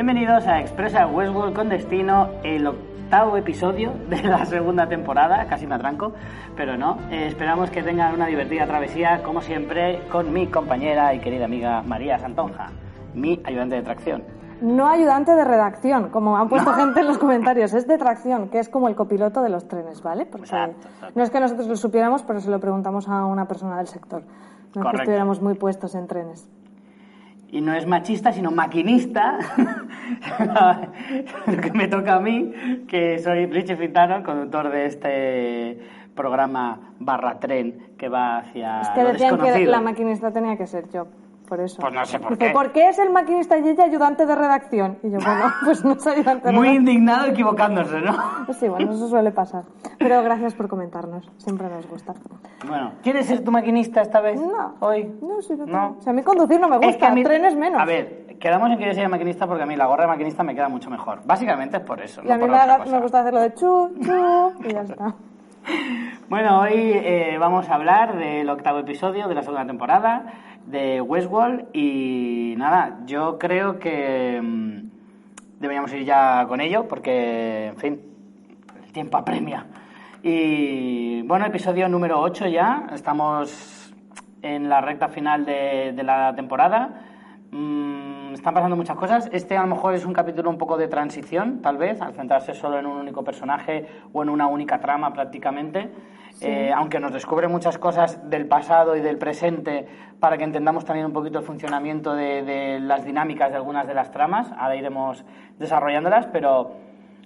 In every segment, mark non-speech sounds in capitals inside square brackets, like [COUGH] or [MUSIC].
Bienvenidos a Expresa Westworld con destino, el octavo episodio de la segunda temporada, casi me atranco, pero no. Eh, esperamos que tengan una divertida travesía, como siempre, con mi compañera y querida amiga María Santonja, mi ayudante de tracción. No ayudante de redacción, como han puesto gente en los comentarios, es de tracción, que es como el copiloto de los trenes, ¿vale? Porque Exacto, exacto. no es que nosotros lo supiéramos, pero se lo preguntamos a una persona del sector. No es que estuviéramos muy puestos en trenes. Y no es machista, sino maquinista, [LAUGHS] lo que me toca a mí, que soy Richie Fintano, conductor de este programa barra tren que va hacia Es que lo decían que desconocido. la maquinista tenía que ser yo, por eso. Pues no sé por Dice, qué. ¿por qué es el maquinista y ella ayudante de redacción? Y yo, bueno, [LAUGHS] pues no soy ayudante de Muy redacción. indignado equivocándose, ¿no? Pues sí, bueno, eso suele pasar. Pero gracias por comentarnos, siempre nos gusta. Bueno, ¿quieres ser tu maquinista esta vez? No. ¿Hoy? No, sí, no. No. O sea, a mí conducir no me gusta, Es que a mí- trenes menos. A ver, quedamos en que yo sea maquinista porque a mí la gorra de maquinista me queda mucho mejor. Básicamente es por eso. Y no a mí por me, otra cosa. me gusta hacerlo de chu, chu, y ya está. [LAUGHS] Bueno, hoy eh, vamos a hablar del octavo episodio de la segunda temporada de Westworld y nada, yo creo que mm, deberíamos ir ya con ello porque, en fin, el tiempo apremia. Y bueno, episodio número 8 ya, estamos en la recta final de, de la temporada. Mm, están pasando muchas cosas. Este a lo mejor es un capítulo un poco de transición, tal vez, al centrarse solo en un único personaje o en una única trama prácticamente. Eh, aunque nos descubre muchas cosas del pasado y del presente para que entendamos también un poquito el funcionamiento de, de las dinámicas de algunas de las tramas. Ahora iremos desarrollándolas, pero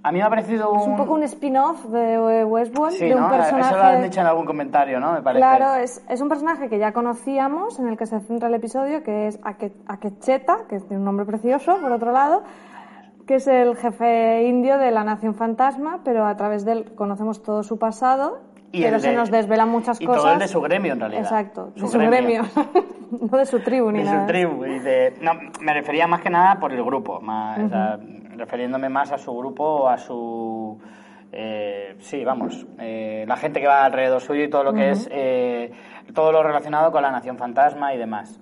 a mí me ha parecido un... Es un poco un spin-off de Westworld, Sí, de un ¿no? personaje... Eso lo han dicho en algún comentario, ¿no? Me parece. Claro, es, es un personaje que ya conocíamos, en el que se centra el episodio, que es Ake- Akecheta, que tiene un nombre precioso, por otro lado, que es el jefe indio de la Nación Fantasma, pero a través de él conocemos todo su pasado, Y pero el se de- nos desvelan muchas y cosas. todo el de su gremio, en realidad. Exacto, de Su su gremio. gremio, [LAUGHS] no de su tribu ni de nada. su tribu y de no me refería más que nada por el grupo más o sea, refiriéndome más a su grupo a su eh, sí vamos eh, la gente que va alrededor suyo y todo lo que es eh, todo lo relacionado con la nación fantasma y demás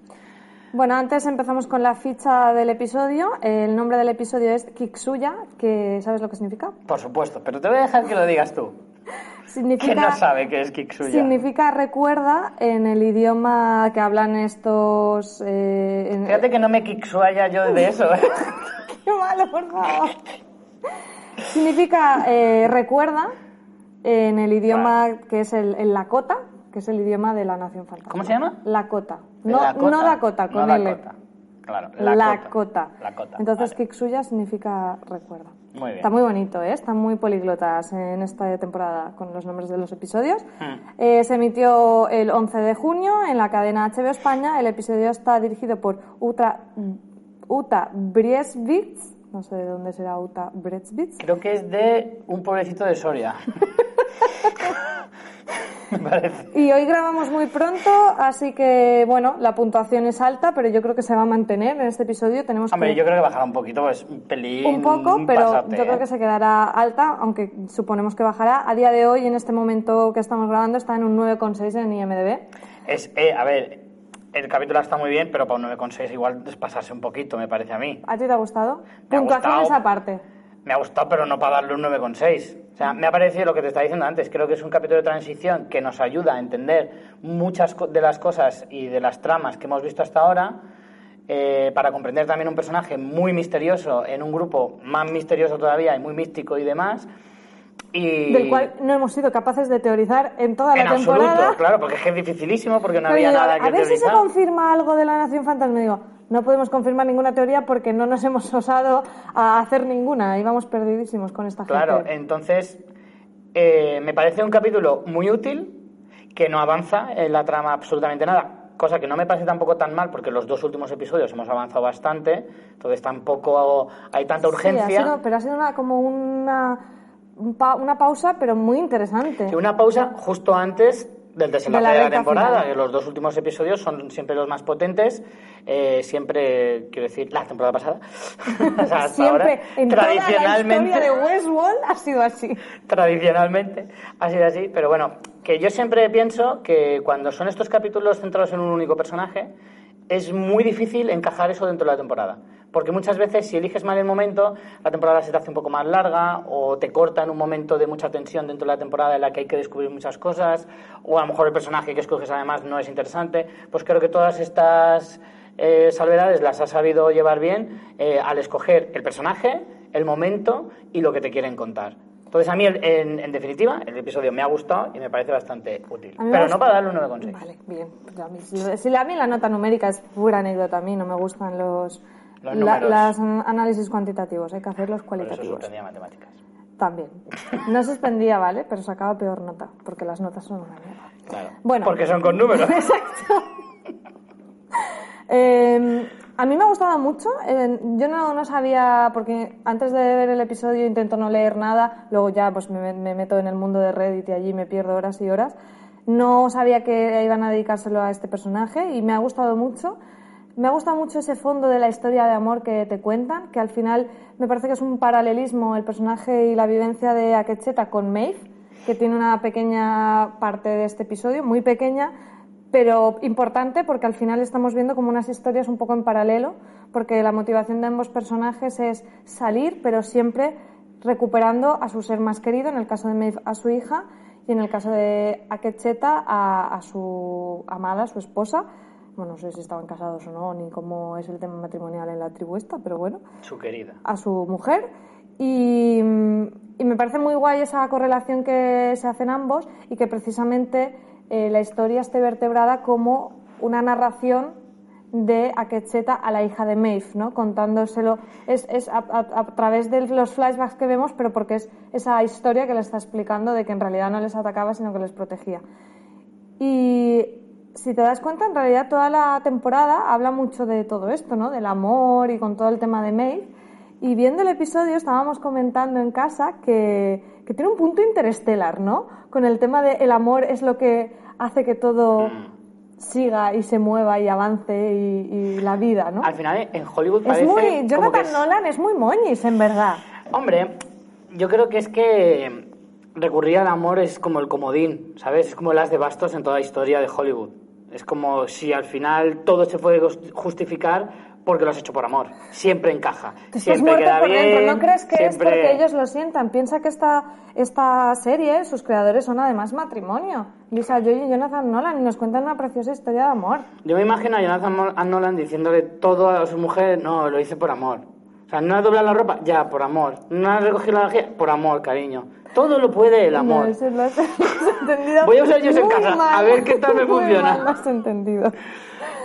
Bueno, antes empezamos con la ficha del episodio. El nombre del episodio es Kiksuya, que ¿sabes lo que significa? por supuesto pero te voy a dejar que lo digas tú Significa, ¿Quién no sabe qué es Kiksuya? Significa recuerda en el idioma que hablan estos. eh, en- Fíjate que no me kiksuaya yo de eso, ¿eh? [LAUGHS] ¡Qué malo, por favor! significa eh, recuerda en el idioma que es el, el Lakota, que es el idioma de la nación fantasma. ¿Cómo se llama? Lakota. No, Lakota. no Dakota, con no L. Lakota. Claro, Lakota. Lakota. Entonces, vale. Kiksuya significa recuerda. Muy bien. Está muy bonito, ¿eh? Están muy políglotas en esta temporada con los nombres de los episodios. Hmm. Eh, se emitió el 11 de junio en la cadena HBO España. El episodio está dirigido por Uta, Uta Briesvitz. No sé de dónde será Uta Briesvitz. Creo que es de un pueblecito de Soria. [LAUGHS] [LAUGHS] Y hoy grabamos muy pronto, así que, bueno, la puntuación es alta, pero yo creo que se va a mantener en este episodio. Tenemos Hombre, que... yo creo que bajará un poquito, pues un pelín. un poco, pero yo creo ¿eh? que se quedará alta, aunque suponemos que bajará. A día de hoy, en este momento que estamos grabando, está en un 9,6 en IMDb. Es, eh, a ver, el capítulo está muy bien, pero para un 9,6 igual es pasarse un poquito, me parece a mí. ¿A ti te ha gustado? Me ha Puntuaciones gustado. aparte. Me ha gustado, pero no para darle un 9,6. O sea, me ha parecido lo que te estaba diciendo antes. Creo que es un capítulo de transición que nos ayuda a entender muchas de las cosas y de las tramas que hemos visto hasta ahora. eh, para comprender también un personaje muy misterioso en un grupo más misterioso todavía y muy místico y demás. Y Del cual no hemos sido capaces de teorizar en toda la en temporada. absoluto, claro, porque es que es dificilísimo, porque no Pero había nada que a ver si se confirma algo de la Nación Fantasma. Digo, no podemos confirmar ninguna teoría porque no nos [LAUGHS] hemos osado a hacer ninguna. Íbamos perdidísimos con esta Claro, gente. entonces eh, me parece un capítulo muy útil que no avanza en la trama absolutamente nada. Cosa que no me parece tampoco tan mal porque los dos últimos episodios hemos avanzado bastante, entonces tampoco hay tanta Sí, urgencia. ha sido- pero ha sido una, como una, un pa- una pausa, pero muy interesante. Una pausa justo antes del desenlace De de la temporada. final. que Los dos últimos episodios son siempre los más potentes. eh, siempre, quiero decir, la temporada pasada. [LAUGHS] O sea, hasta Siempre, ahora, en toda la tradicionalmente, historia de Westworld ha sido así. [LAUGHS] tradicionalmente ha sido así. Pero bueno, que yo siempre pienso que cuando son estos capítulos centrados en un único personaje, es muy difícil encajar eso dentro de la temporada. Porque muchas veces si eliges mal el momento, la temporada se te hace un poco más larga o te corta en un momento de mucha tensión dentro de la temporada en la que hay que descubrir muchas cosas o a lo mejor el personaje que escoges además no es interesante. Pues creo que todas estas eh, salvedades las has sabido llevar bien eh, al escoger el personaje, el momento y lo que te quieren contar. Entonces, a mí, en, en definitiva, el episodio me ha gustado y me parece bastante útil. Pero no para darle un 9,6. Vale, bien. Pues a, mí, si, si a mí la nota numérica es pura anécdota, a mí no me gustan los, Los la- las an- análisis cuantitativos, hay que hacerlos Por eso cualitativos. suspendía matemáticas. También. No suspendía, ¿vale? Pero sacaba peor nota, porque las notas son una mierda. Claro. Bueno. Porque son con números. [LAUGHS] Exacto. Eh, a mí me ha gustado mucho. Eh, yo no, no sabía, porque antes de ver el episodio intento no leer nada, luego ya pues me, me meto en el mundo de Reddit y allí me pierdo horas y horas. No sabía que iban a dedicárselo a este personaje y me ha gustado mucho. Me ha gustado mucho ese fondo de la historia de amor que te cuentan, que al final me parece que es un paralelismo el personaje y la vivencia de Akecheta con Maeve, que tiene una pequeña parte de este episodio, muy pequeña, pero importante porque al final estamos viendo como unas historias un poco en paralelo, porque la motivación de ambos personajes es salir, pero siempre recuperando a su ser más querido, en el caso de Maeve a su hija y en el caso de Akecheta a, a su amada, su esposa. Bueno, no sé si estaban casados o no, ni cómo es el tema matrimonial en la tribu esta, pero bueno Su querida. a su mujer y, y me parece muy guay esa correlación que se hacen ambos y que precisamente eh, la historia esté vertebrada como una narración de Akecheta a la hija de Maeve, ¿no? contándoselo es, es a, a- a través de los flashbacks que vemos, pero porque es esa historia que le está explicando de que en realidad no les atacaba, sino que les protegía. Y si te das cuenta, en realidad toda la temporada habla mucho de todo esto, ¿no? Del amor y con todo el tema de Maeve. Y viendo el episodio estábamos comentando en casa que, que tiene un punto interestelar, ¿no? Con el tema de el amor es lo que hace que todo siga y se mueva y avance y, y la vida, ¿no? Al final, en Hollywood Es parece muy... como que Jonathan es- Nolan es muy moñis, en verdad. Hombre, yo creo que es que recurrir al amor es como el comodín, ¿sabes? Es como el as de bastos en toda la historia de Hollywood. Es como si al final todo se puede jus- justificar porque lo has hecho por amor. Siempre encaja. Te siempre queda por bien. dentro. ¿No crees que es siempre- porque ellos lo sientan? Piensa que esta, esta serie, sus creadores son además matrimonio. Lisa Joy y Jonathan Nolan y nos cuentan una preciosa historia de amor. Yo me imagino a Jonathan Nolan diciéndole todo a su mujer, no, lo hice por amor. O sea, no has doblado la ropa, ya, por amor. No has recogido la vajilla, por amor, cariño. Todo lo puede el amor. No, eso lo has, entendido. Voy a usar yo en casa, mal. a ver qué tal me Muy funciona. mal lo has entendido.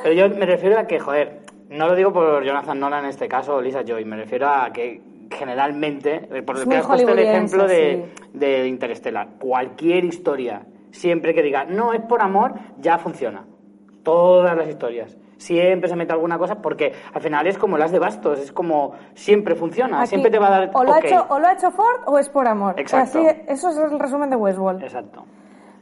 Pero yo me refiero a que, joder, no lo digo por Jonathan Nolan en este caso o Lisa Joy, me refiero a que generalmente, eh, por muy que has puesto el ejemplo de, sí. de Interstellar, cualquier historia, siempre que diga no es por amor, ya funciona. Todas las historias. Siempre se mete alguna cosa porque al final es como las de bastos, es como siempre funciona, Aquí, siempre te va a dar o lo, ha hecho, o lo ha hecho Ford o es por amor. Exacto. Así, eso es el resumen de Westworld. Exacto.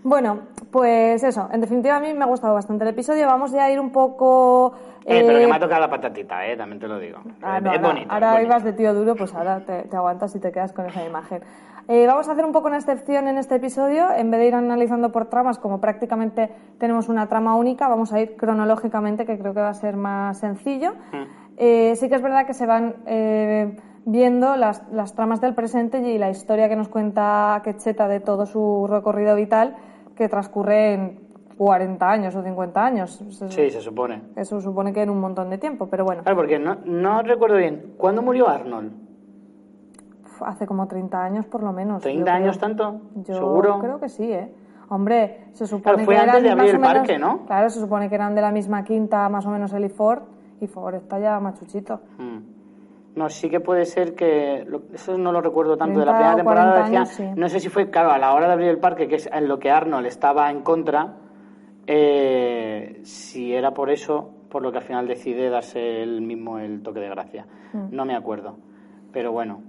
Bueno, pues eso. En definitiva, a mí me ha gustado bastante el episodio. Vamos ya a ir un poco... Eh, pero eh, que me ha tocado la patatita, eh, también te lo digo. Ah, Eh, no, es ahora, bonito. ahora ibas de tío duro, pues ahora te, te aguantas y te quedas con esa imagen. Eh, vamos a hacer un poco una excepción en este episodio. En vez de ir analizando por tramas, como prácticamente tenemos una trama única, vamos a ir cronológicamente, que creo que va a ser más sencillo. Mm. Eh, sí que es verdad que se van eh, viendo las, las tramas del presente y la historia que nos cuenta Quecheta de todo su recorrido vital, que transcurre en 40 años o 50 años. Eso- Sí, se supone. Eso supone que en un montón de tiempo, pero bueno. Claro, porque no, no recuerdo bien. ¿Cuándo murió Arnold? Hace como 30 años por lo menos. ¿30 yo creo. años tanto? Yo ¿Seguro? creo que sí, ¿eh? Hombre, se supone Claro, fue que antes eran de abrir el menos- parque, ¿no? Claro, se supone que eran de la misma quinta, más o menos él y Ford, y Ford está ya machuchito. Mm. No, sí que puede ser que. lo- eso no lo recuerdo tanto. De la 30 primera temporada 40 decía. años, sí. No sé si fue, claro, a la hora de abrir el parque, que es en lo que Arnold estaba en contra. eh, si era por eso, por lo que al final decide darse él mismo el toque de gracia. Mm. No me acuerdo. Pero bueno.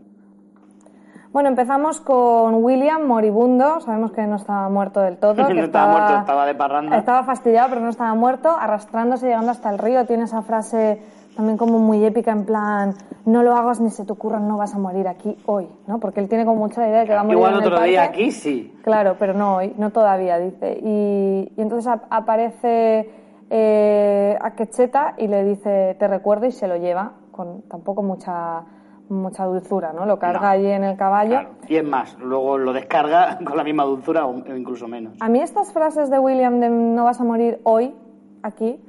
Bueno, empezamos con William moribundo. Sabemos que no estaba muerto del todo. [LAUGHS] No que estaba muerto, estaba de parranda. Estaba fastidiado, pero no estaba muerto. Arrastrándose, llegando hasta el río. Tiene esa frase también como muy épica, en plan, no lo hagas ni se te ocurra, no vas a morir aquí hoy, ¿no? Porque él tiene como mucha idea de que va a morir Igual en el otro día aquí sí. Claro, pero no hoy, no todavía, dice. Y, y entonces ap- aparece eh, a Quecheta y le dice, te recuerdo, y se lo lleva con tampoco mucha mucha dulzura, ¿no? Lo carga No. allí en el caballo. Claro. Y es más, luego lo descarga [LAUGHS] con la misma dulzura o incluso menos. A mí estas frases de William de no vas a morir hoy, aquí,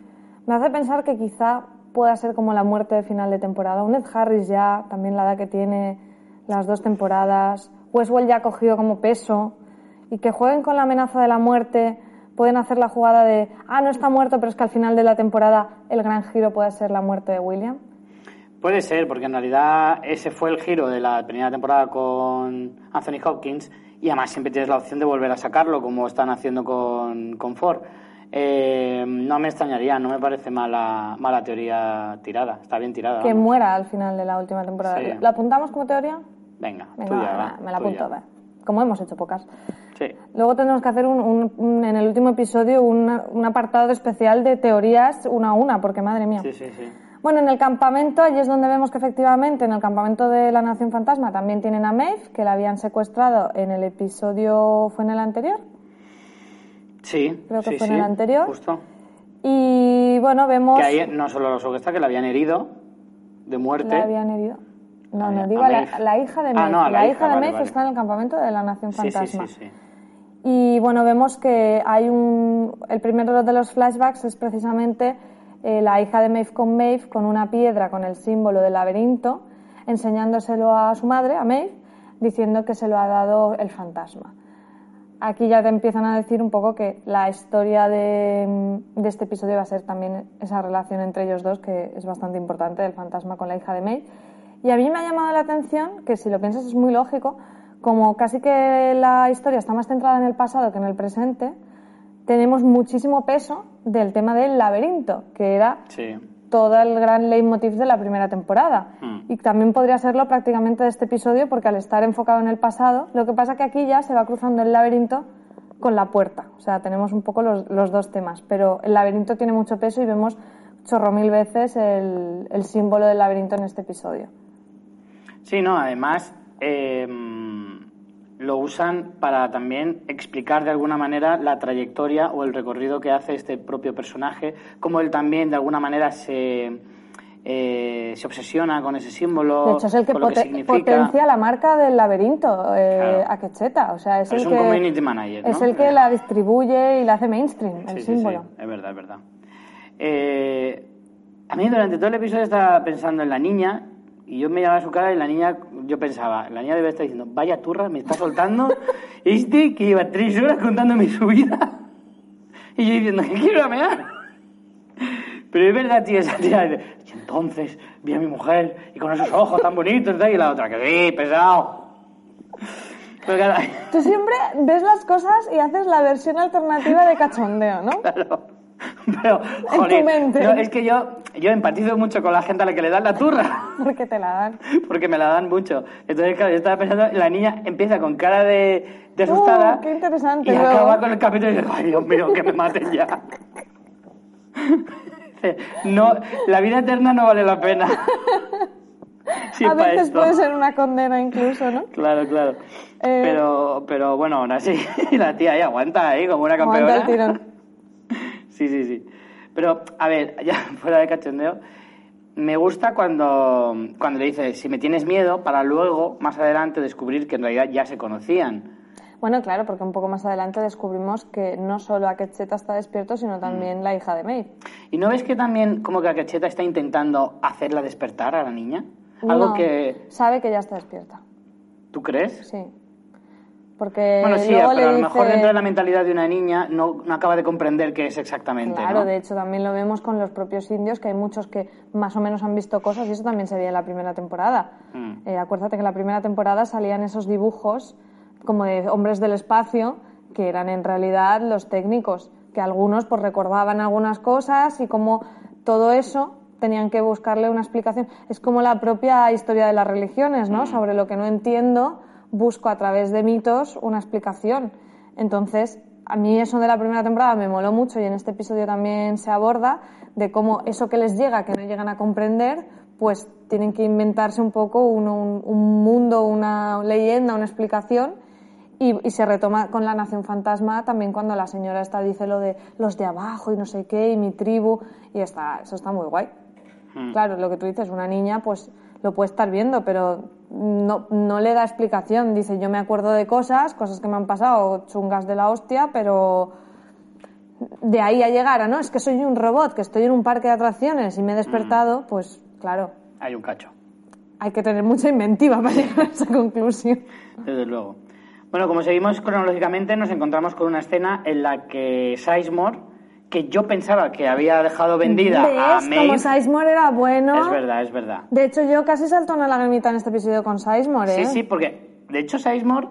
me hace pensar que quizá pueda ser como la muerte de final de temporada. Un Ed Harris ya, también la edad que tiene, las dos temporadas. Westworld ya ha cogido como peso. Y que jueguen con la amenaza de la muerte, pueden hacer la jugada de, ah, no está muerto, pero es que al final de la temporada el gran giro puede ser la muerte de William. Puede ser, porque en realidad ese fue el giro de la primera temporada con Anthony Hopkins y además siempre tienes la opción de volver a sacarlo, como están haciendo con, con Ford. Eh, no me extrañaría, no me parece mala, mala teoría tirada, está bien tirada. Que muera al final de la última temporada. Sí. ¿La apuntamos como teoría? Venga, Venga, tuya, va, va, me la tuya. apunto. Como hemos hecho pocas. Sí. Luego tendremos que hacer un, un- un- en el último episodio un, un apartado especial de teorías una a una, porque madre mía. sí, sí, sí. Bueno, en el campamento, allí es donde vemos que efectivamente en el campamento de la Nación Fantasma también tienen a Maeve, que la habían secuestrado en el episodio, ¿fue en el anterior? Sí, Creo que sí, fue en el anterior. Justo. Y bueno, vemos... Que ahí no solo lo secuestra, que la habían herido de muerte. ¿La habían herido? No, no, digo a la, hija de Ah, Maeve. no, a la la hija, hija de vale, Maeve vale. está en el campamento de la Nación sí, sí, Fantasma. sí, sí. Y bueno, vemos que hay un. El primero de los flashbacks es precisamente eh, la hija de Maeve con Maeve con una piedra con el símbolo del laberinto, enseñándoselo a su madre, a Maeve, diciendo que se lo ha dado el fantasma. Aquí ya te empiezan a decir un poco que la historia de, de este episodio va a ser también esa relación entre ellos dos, que es bastante importante, del fantasma con la hija de Maeve. Y a mí me ha llamado la atención, que si lo piensas es muy lógico, como casi que la historia está más centrada en el pasado que en el presente, tenemos muchísimo peso del tema del laberinto, que era Sí. todo el gran leitmotiv de la primera temporada. Mm. Y también podría serlo prácticamente de este episodio, porque al estar enfocado en el pasado, lo que pasa que aquí ya se va cruzando el laberinto con la puerta. O sea, tenemos un poco los, los dos temas, pero el laberinto tiene mucho peso y vemos chorro mil veces el, el símbolo del laberinto en este episodio. Sí, no, además eh, lo usan para también explicar de alguna manera la trayectoria o el recorrido que hace este propio personaje, como él también de alguna manera se, eh, se obsesiona con ese símbolo, De hecho, es el que, con lo que pote- significa. potencia la marca del laberinto, eh, Claro. a Quecheta. O sea, es, Es el un que, community manager, ¿no? Es el que la distribuye y la hace mainstream, el Sí, sí, símbolo. sí, es verdad, es verdad. Eh, a mí durante todo el episodio estaba pensando en la niña y yo me miraba a su cara y la niña, yo pensaba, la niña debe estar diciendo, vaya turra, me está soltando [LAUGHS] este que lleva tres horas contándome su vida y yo diciendo, que quiero ir a mear. Pero es verdad, tío, esa tía dice, y entonces vi a mi mujer y con esos ojos tan bonitos y la otra, que sí, pesado. Pero claro, Tú siempre ves las cosas y haces la versión alternativa de cachondeo, ¿no? [LAUGHS] Claro. Pero, tu joder, mente. no, es que yo, yo empatizo mucho con la gente a la que le dan la turra, [LAUGHS] Porque te la dan. porque me la dan mucho. Entonces, claro, yo estaba pensando, la niña empieza con cara de, de asustada Uh, qué interesante, y luego. acaba con el capítulo y dice, ay, Dios mío, que me maten ya. [LAUGHS] No, la vida eterna no vale la pena. [LAUGHS] Sí, a veces esto. puede ser una condena incluso, ¿no? Claro, claro. Eh, Pero, pero bueno, aún así, la tía ahí aguanta ahí como una campeona. Aguanta el tirón. Sí, sí, sí. Pero, a ver, [LAUGHS] ya fuera de cachondeo, me gusta cuando, cuando le dice, si me tienes miedo, para luego, más adelante, descubrir que en realidad ya se conocían. Bueno, claro, porque un poco más adelante descubrimos que no solo Akecheta está despierto, sino también la hija de Maeve. ¿Y no ves que también como que Akecheta está intentando hacerla despertar a la niña? Algo No, que... Sabe que ya está despierta, ¿Tú crees? sí. Porque bueno, sí, luego pero a lo mejor dentro de la mentalidad de una niña no, no acaba de comprender qué es exactamente, Claro, ¿no? de hecho también lo vemos con los propios indios, que hay muchos que más o menos han visto cosas y eso también se veía en la primera temporada. Mm. Eh, acuérdate que en la primera temporada salían esos dibujos como de hombres del espacio, que eran en realidad los técnicos, que algunos pues recordaban algunas cosas y como todo eso tenían que buscarle una explicación. Es como la propia historia de las religiones, ¿no? Sobre lo que no entiendo, busco a través de mitos una explicación. Entonces, a mí eso de la primera temporada me moló mucho y en este episodio también se aborda de cómo eso que les llega, que no llegan a comprender, pues tienen que inventarse un poco un, un- un mundo, una leyenda, una explicación. Y, y se retoma con la Nación Fantasma también cuando la señora esta dice lo de los de abajo y no sé qué, y mi tribu, y está, eso está muy guay. Mm. Claro, lo que tú dices, una niña pues lo puede estar viendo, pero no, no le da explicación. Dice, yo me acuerdo de cosas, cosas que me han pasado, chungas de la hostia, pero de ahí a llegar a, no, es que soy un robot, que estoy en un parque de atracciones y me he despertado, pues claro, Hay un cacho, hay que tener mucha inventiva para [LAUGHS] llegar a esa conclusión. desde luego. Bueno, como seguimos cronológicamente, nos encontramos con una escena en la que Sizemore, que yo pensaba que había dejado vendida a ¿Ves? Maeve... Como Sizemore era bueno. Es verdad, es verdad. De hecho, yo casi salto una lagrimita en este episodio con Sizemore, ¿eh? Sí, sí, porque de hecho Sizemore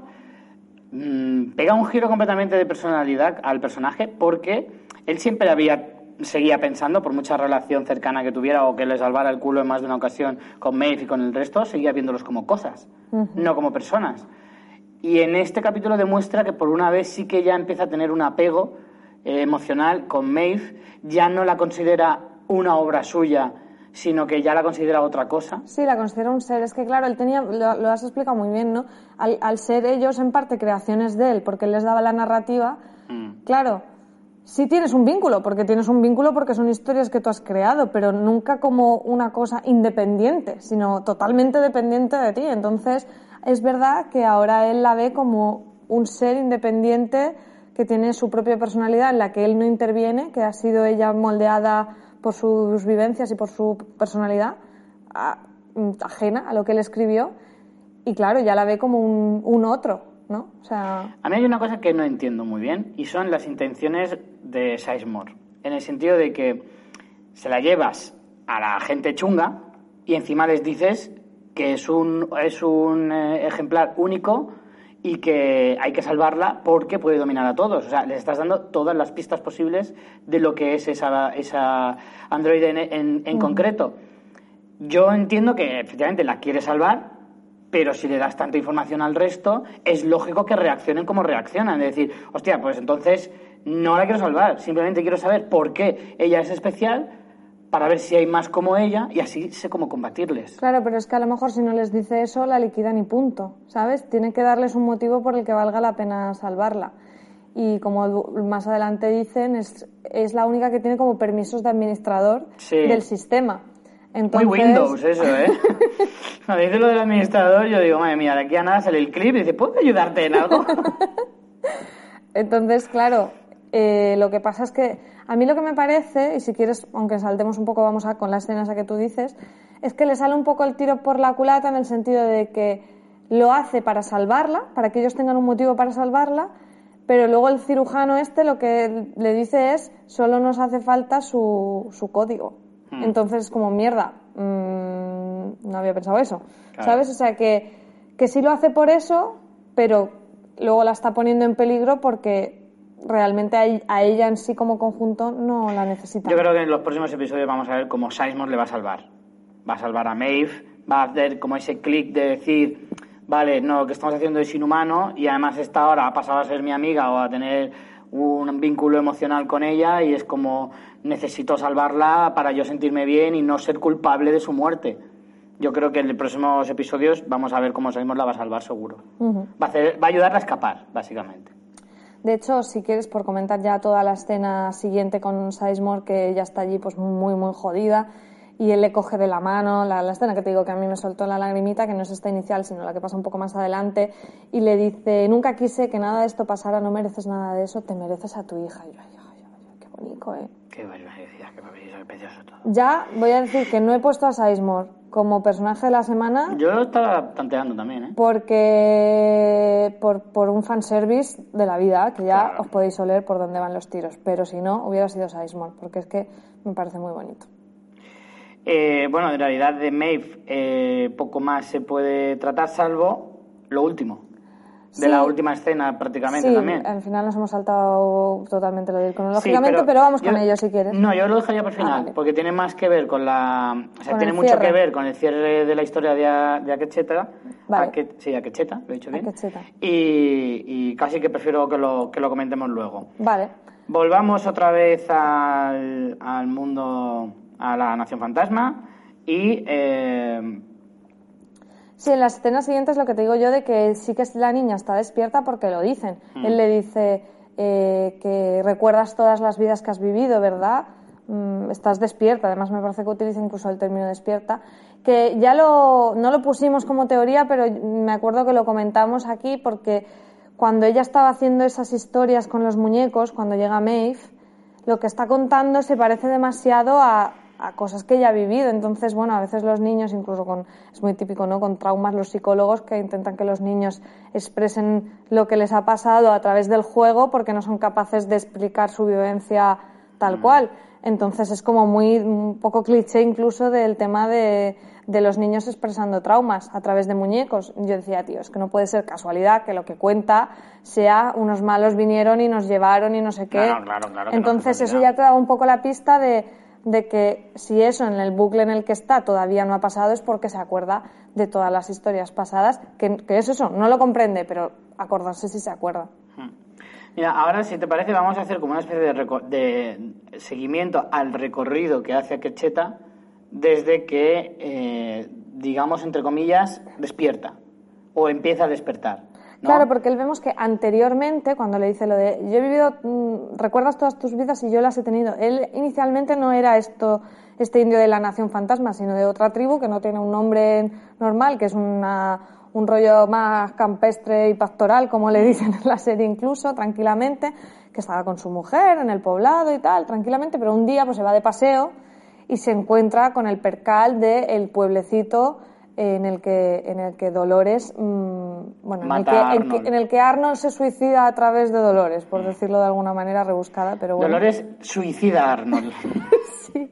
mm, pega un giro completamente de personalidad al personaje porque él siempre había seguía pensando, por mucha relación cercana que tuviera o que le salvara el culo en más de una ocasión con Maeve y con el resto, seguía viéndolos como cosas, no como personas. Y en este capítulo demuestra que por una vez sí que ya empieza a tener un apego eh, emocional con Maeve, ya no la considera una obra suya, sino que ya la considera otra cosa. Sí, la considero un ser. Es que, claro, él tenía, lo, lo has explicado muy bien, ¿no? Al, al ser ellos, en parte, creaciones de él, porque él les daba la narrativa, Mm. claro, sí tienes un vínculo, porque tienes un vínculo porque son historias que tú has creado, pero nunca como una cosa independiente, sino totalmente dependiente de ti. Entonces, es verdad que ahora él la ve como un ser independiente que tiene su propia personalidad en la que él no interviene, que ha sido ella moldeada por sus vivencias y por su personalidad ajena a lo que él escribió y claro, ya la ve como un, un otro, ¿no? O sea, A mí hay una cosa que no entiendo muy bien y son las intenciones de Sizemore. En el sentido de que se la llevas a la gente chunga y encima les dices que es un, es un eh, ejemplar único y que hay que salvarla porque puede dominar a todos. O sea, les estás dando todas las pistas posibles de lo que es esa, esa androide en, en- en concreto. Yo entiendo que efectivamente la quiere salvar, pero si le das tanta información al resto, es lógico que reaccionen como reaccionan. Es decir, hostia, pues entonces no la quiero salvar, simplemente quiero saber por qué ella es especial para ver si hay más como ella y así sé cómo combatirles. claro, pero es que a lo mejor si no les dice eso, la liquidan y punto, ¿sabes? Tiene que darles un motivo por el que valga la pena salvarla. Y como más adelante dicen, es, es la única que tiene como permisos de administrador Sí. del sistema. Entonces, Muy Windows eso, ¿eh? [LAUGHS] [LAUGHS] Cuando dice lo del administrador, yo digo, madre mía, de aquí a nada sale el clip y dice, ¿puedo ayudarte en algo? [LAUGHS] Entonces, claro, eh, lo que pasa es que a mí lo que me parece, y si quieres, aunque saltemos un poco, vamos a con la escena esa que tú dices, es que le sale un poco el tiro por la culata en el sentido de que lo hace para salvarla, para que ellos tengan un motivo para salvarla, pero luego el cirujano este lo que le dice es, solo nos hace falta su, su código. Entonces, como mierda, mm, no había pensado eso, Claro. ¿sabes? O sea, que, que sí lo hace por eso, pero luego la está poniendo en peligro porque realmente a, ella en sí como conjunto no la necesita. Yo creo que en los próximos episodios vamos a ver cómo Sizemore le va a salvar. Va a salvar a Maeve, va a hacer como ese clic de decir, vale, no, lo que estamos haciendo es inhumano y además esta ahora ha pasado a ser mi amiga o a tener un vínculo emocional con ella y es como necesito salvarla para yo sentirme bien y no ser culpable de su muerte. Yo creo que en los próximos episodios vamos a ver cómo Sizemore la va a salvar seguro. Va, a hacer, va a ayudarla a escapar, básicamente. De hecho, si quieres, por comentar ya toda la escena siguiente con Sizemore, que ella está allí pues muy, muy jodida, y él le coge de la mano, la, la escena que te digo que a mí me soltó la lagrimita, que no es esta inicial, sino la que pasa un poco más adelante, y le dice, nunca quise que nada de esto pasara, no mereces nada de eso, te mereces a tu hija. Y yo, ay, ay, ay, qué bonito, ¿eh? Qué barbaridad, qué barbaridad, qué precioso todo. Ya voy a decir que no he puesto a Sizemore como personaje de la semana Yo estaba tanteando también, ¿eh? porque por, por un fanservice de la vida, que ya Claro. os podéis oler por dónde van los tiros. Pero si no, hubiera sido Sizemore, porque es que me parece muy bonito. Eh, bueno, en realidad de Maeve eh, poco más se puede tratar, salvo lo último. De Sí. la última escena prácticamente sí, también. al final nos hemos saltado totalmente lo de ir Sí, cronológicamente, pero, vamos con yo- ello si quieres. No, yo lo dejaría por el Ah, final, vale. porque tiene más que ver con la... O sea, Con tiene mucho cierre. que ver con el cierre de la historia de, de Akecheta. Vale. Sí, Akecheta, lo he dicho bien. Y, y casi que prefiero que lo, que lo comentemos luego. Vale. Volvamos otra vez al, al mundo, a la Nación Fantasma y... eh, Sí, en las escenas siguientes lo que te digo yo de que sí que la niña está despierta porque lo dicen. Mm. Él le dice eh, que recuerdas todas las vidas que has vivido, ¿verdad? mm, estás despierta, además me parece que utiliza incluso el término despierta, que ya lo, no lo pusimos como teoría, pero me acuerdo que lo comentamos aquí porque cuando ella estaba haciendo esas historias con los muñecos, cuando llega Maeve, lo que está contando se parece demasiado a, a cosas que ella ha vivido. Entonces, bueno, a veces los niños, incluso con, es muy típico, ¿no? Con traumas, los psicólogos que intentan que los niños expresen lo que les ha pasado a través del juego porque no son capaces de explicar su vivencia tal mm. cual. Entonces es como muy, un poco cliché incluso del tema de, de los niños expresando traumas a través de muñecos. Yo decía, tío, es que no puede ser casualidad que lo que cuenta sea unos malos vinieron y nos llevaron y no sé qué. Claro, claro, Entonces eso ya te da un poco la pista de de que si eso en el bucle en el que está todavía no ha pasado es porque se acuerda de todas las historias pasadas, que, es eso, no lo comprende, pero acordarse si se acuerda. Hmm. Mira, ahora si te parece vamos a hacer como una especie de, seguimiento al recorrido que hace Quecheta desde que, eh, digamos, entre comillas, despierta o empieza a despertar. Claro, porque él vemos que anteriormente, cuando le dice lo de yo he vivido, mm, recuerdas todas tus vidas y yo las he tenido. Él inicialmente no era esto, este indio de la nación fantasma, sino de otra tribu que no tiene un nombre normal, que es una, un rollo más campestre y pastoral, como le dicen en la serie incluso, tranquilamente, que estaba con su mujer en el poblado y tal, tranquilamente, pero un día pues se va de paseo y se encuentra con el percal del el pueblecito en el que en el que Dolores mm, bueno en el que, en, el que, Arnold se suicida a través de Dolores por decirlo de alguna manera rebuscada pero bueno. Dolores suicida a Arnold. [LAUGHS] Sí.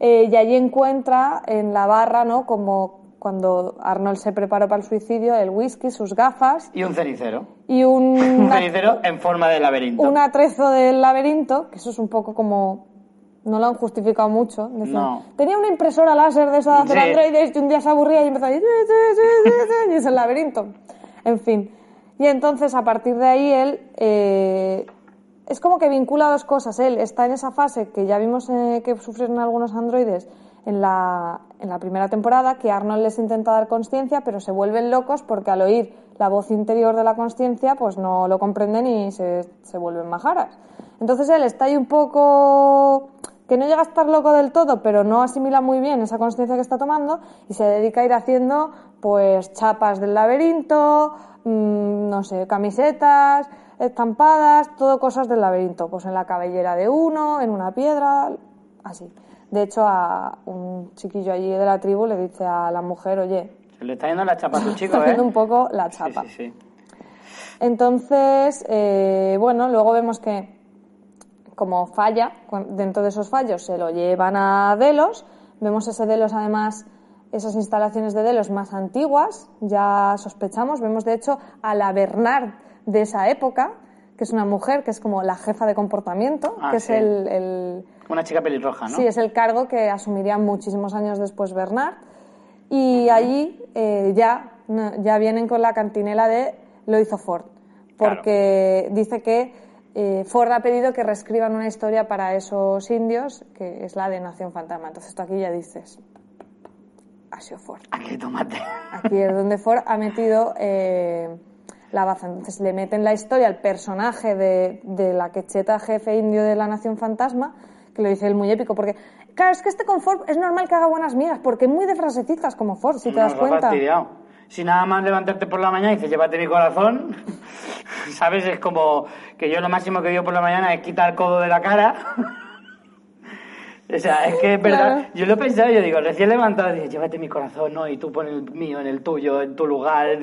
Eh, y allí encuentra en la barra no como cuando Arnold se preparó para el suicidio el whisky sus gafas. Y un cenicero. Y un, [LAUGHS] un cenicero en forma de laberinto. un atrezo del laberinto que eso es un poco como no lo han justificado mucho. Tenía una impresora láser de esa de hacer androides y un día se aburría y empezó a decir, y es el laberinto. En fin. Y entonces, a partir de ahí, él eh, es como que vincula dos cosas. Él está en esa fase que ya vimos eh, que sufrieron algunos androides en la, en la primera temporada, que Arnold les intenta dar consciencia, pero se vuelven locos porque al oír la voz interior de la consciencia, pues no lo comprenden y se, se vuelven majaras. Entonces él está ahí un poco que no llega a estar loco del todo, pero no asimila muy bien esa conciencia que está tomando y se dedica a ir haciendo pues chapas del laberinto, mm, no sé, camisetas, estampadas, todo cosas del laberinto, pues en la cabellera de uno, en una piedra, así. De hecho, a un chiquillo allí de la tribu le dice a la mujer, oye... Se le está yendo la chapa a tu [LAUGHS] chico, está ¿eh? un poco la chapa. Entonces, eh, bueno, luego vemos que como falla, dentro de esos fallos se lo llevan a Delos, vemos ese Delos además, esas instalaciones de Delos más antiguas, ya sospechamos, vemos de hecho a la Bernard de esa época, que es una mujer que es como la jefa de comportamiento, ah, que es el, Una chica pelirroja, ¿no? Sí, es el cargo que asumiría muchísimos años después Bernard. Y allí eh, ya, ya vienen con la cantinela de lo hizo Ford, porque dice que eh, Ford ha pedido que reescriban una historia para esos indios, que es la de Nación Fantasma. Entonces tú aquí ya dices, ha sido Ford. Aquí tomate. Aquí es donde Ford ha metido eh, la baza. Entonces le meten la historia al personaje de, la quecheta jefe indio de la Nación Fantasma, que lo dice él muy épico, porque claro, es que este con Ford es normal que haga buenas migas, porque es muy de frasecitas como Ford, si te das cuenta si nada más levantarte por la mañana y dices, llévate mi corazón, [LAUGHS] ¿sabes? Es como que yo lo máximo que digo por la mañana es quitar el codo de la cara. [LAUGHS] o sea, es que es verdad. Yo lo he pensado, yo digo, recién levantado, dices, llévate mi corazón, ¿no? Y tú pones el mío en el tuyo, en tu lugar.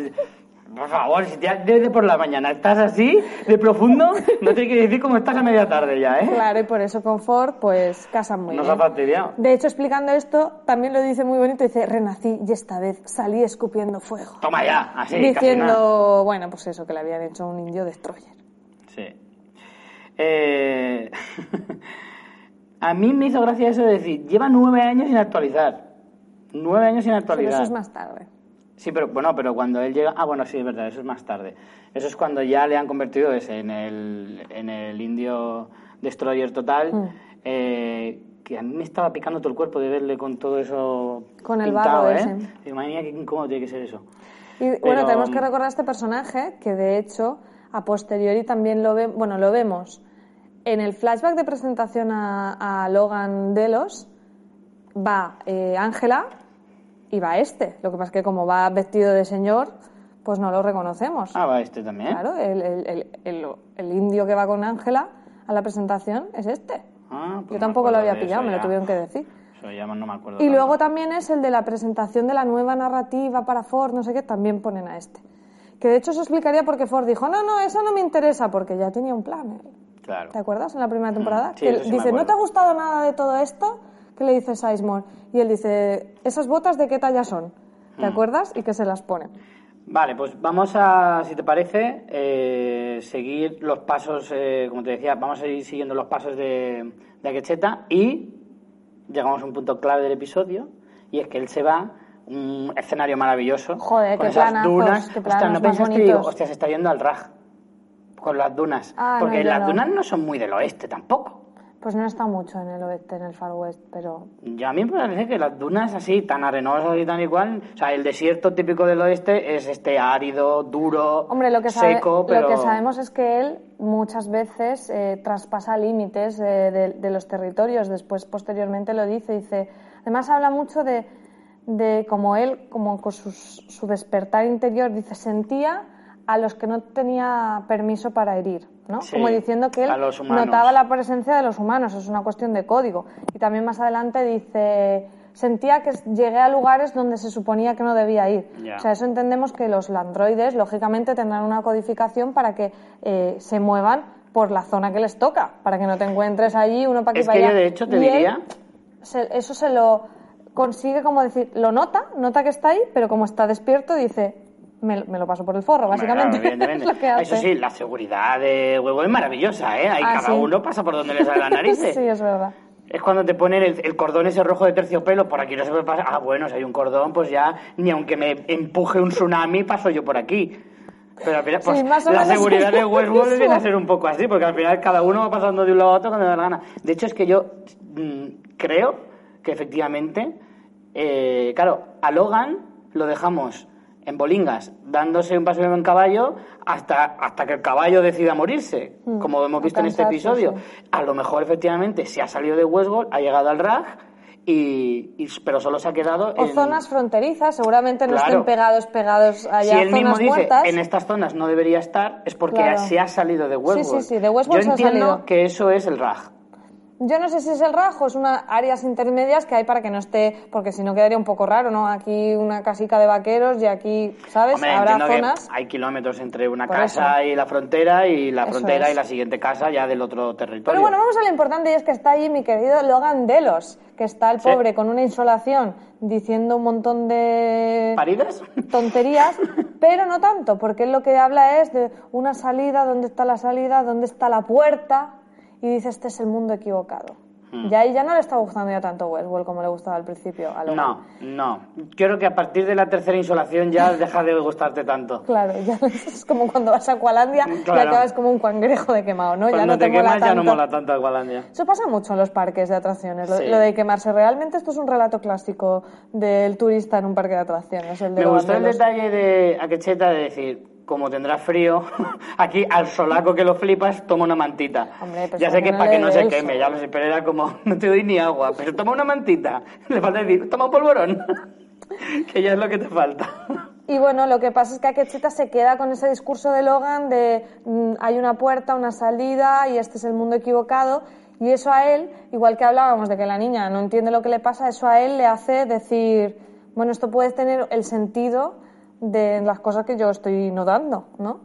Por favor, si te, desde por la mañana estás así, de profundo, no te quiere decir cómo estás a media tarde ya, ¿eh? Claro, y por eso Confort, pues casan muy Nos bien. ha fastidiado. De hecho, explicando esto, también lo dice muy bonito, dice, renací y esta vez salí escupiendo fuego. Toma ya, así, Diciendo, bueno, pues eso, que le habían hecho un indio destroyer. Sí. Eh... [LAUGHS] a mí me hizo gracia eso de decir, lleva nueve años sin actualizar. Nueve años sin actualizar. Pero eso es más tarde. Sí, pero bueno, pero cuando él llega. Ah, bueno, sí, es verdad, eso es más tarde. Eso es cuando ya le han convertido ese en el, en el indio destroyer total. Mm. Eh, que a mí me estaba picando todo el cuerpo de verle con todo eso. Con el barro ¿eh? ese. Imagina qué incómodo tiene que ser eso. Y bueno, tenemos que recordar a este personaje que de hecho a posteriori también lo, ve, bueno, lo vemos en el flashback de presentación a, a Logan Delos va eh, Ángela y va este. Lo que pasa es que como va vestido de señor, pues no lo reconocemos. Ah, va este también. Claro, el, el- el- el- indio que va con Ángela a la presentación es este. Ah, pues Yo tampoco lo había pillado, me lo tuvieron que decir. Eso ya no me acuerdo. Y tanto. luego también es el de la presentación de la nueva narrativa para Ford, no sé qué, también ponen a este. Que de hecho eso explicaría por qué Ford dijo, no, no, eso no me interesa, porque ya tenía un plan. Claro. ¿Te acuerdas en la primera temporada? sí, que sí dice, ¿no te ha gustado nada de todo esto? Que le dice Sizemore. Y él dice, ¿esas botas de qué talla son? ¿Te Mm. acuerdas? Y que se las pone. Vale, pues vamos a, si te parece, eh, seguir los pasos, eh, como te decía, vamos a ir siguiendo los pasos de, de Akecheta y llegamos a un punto clave del episodio y es que él se va un escenario maravilloso Joder, con qué esas planazos, dunas. qué Hostia, ¿no pensaste? Digo, hostia, se está yendo al Raj con las dunas. Ah, Porque no, las no. dunas no son muy del oeste tampoco. Pues no está mucho en el oeste, en el Far West, pero... Yo a mí me parece que las dunas así, tan arenosas y tan igual, o sea, el desierto típico del oeste es este árido, duro, Hombre, lo que, sabe- seco, pero... lo que sabemos es que él muchas veces eh, traspasa límites eh, de, de los territorios. Después, posteriormente, lo dice. dice Además, habla mucho de, de cómo él, como con sus- su despertar interior, dice, sentía a los que no tenía permiso para herir. ¿No? Sí, como diciendo que él notaba la presencia de los humanos, es una cuestión de código. Y también más adelante dice, sentía que llegué a lugares donde se suponía que no debía ir. O sea, eso entendemos que los landroides, lógicamente, tendrán una codificación para que eh, se muevan por la zona que les toca, para que no te encuentres allí uno para aquí Es para que allá. yo, de hecho, te Y diría- se- eso se lo consigue, como decir, lo nota, nota que está ahí, pero como está despierto, dice, me, me lo paso por el forro, básicamente. claro, evidentemente. [LAUGHS] que hace. Eso sí, la seguridad de huevo es maravillosa, ¿eh? Ahí Ah, cada sí. uno pasa por donde le sale las narices. [LAUGHS] sí, es verdad. Es cuando te ponen el, el cordón ese rojo de terciopelo, por aquí no se puede pasar. Ah, bueno, si hay un cordón, pues ya, ni aunque me empuje un tsunami, paso yo por aquí. Pero al final, Sí, pues, o la seguridad de Westworld viene a ser un poco así, porque al final cada uno va pasando de un lado a otro cuando le da la gana. De hecho, es que yo mm, creo que efectivamente, eh, claro, a Logan lo dejamos en bolingas, dándose un paseo en caballo hasta, hasta que el caballo decida morirse, Mm, como hemos visto en este episodio. sí. A lo mejor efectivamente se ha salido de Westworld, ha llegado al RAG, y, y- pero solo se ha quedado O en... zonas fronterizas, seguramente no Claro. estén pegados, pegados si allá, él mismo zonas dice muertas. en estas zonas no debería estar, es porque Claro. se ha salido de Westworld. sí, sí, de Westworld Yo se ha entiendo salido. que eso es el RAG. Yo no sé si es el rajo, es unas áreas intermedias que hay para que no esté, porque si no quedaría un poco raro, ¿no? Aquí una casica de vaqueros y aquí, ¿sabes? Hombre, Habrá que zonas. hay kilómetros entre una Por casa y la frontera y la Eso frontera es. y la siguiente casa ya del otro territorio. Pero bueno, vamos a lo importante y es que está allí mi querido Logan Delos, que está el Sí. pobre con una insolación diciendo un montón de ¿Paridas? tonterías, [LAUGHS] pero no tanto, porque él lo que habla es de una salida, dónde está la salida, dónde está la puerta, y dice, este es el mundo equivocado. Hmm. Y ahí ya no le está gustando ya tanto Westworld como le gustaba al principio a. No, no. Creo que a partir de la tercera insolación ya [LAUGHS] deja de gustarte tanto. Claro, ya [LAUGHS] es como cuando vas a Aqualandia y Claro. acabas como un cangrejo de quemado, ¿no? ya Cuando no te, te quemas ya no mola tanto Aqualandia. Eso pasa mucho en los parques de atracciones, lo, Sí. lo de quemarse. Realmente esto es un relato clásico del turista en un parque de atracciones. El de Me gustó el detalle de Akecheta de decir, como tendrás frío, [LAUGHS] aquí al solaco que lo flipas, toma una mantita. Hombre, pues ya sé que no para que no se queme, ya lo sé, pero era como, [LAUGHS] no te doy ni agua, pero toma una mantita. [LAUGHS] Le falta decir, toma un polvorón, que ya es lo que te falta. Y bueno, lo que pasa es que Akechita se queda con ese discurso de Logan de mm, hay una puerta, una salida y este es el mundo equivocado. Y eso a él, igual que hablábamos de que la niña no entiende lo que le pasa, eso a él le hace decir, bueno, esto puede tener el sentido de las cosas que yo estoy notando, ¿no?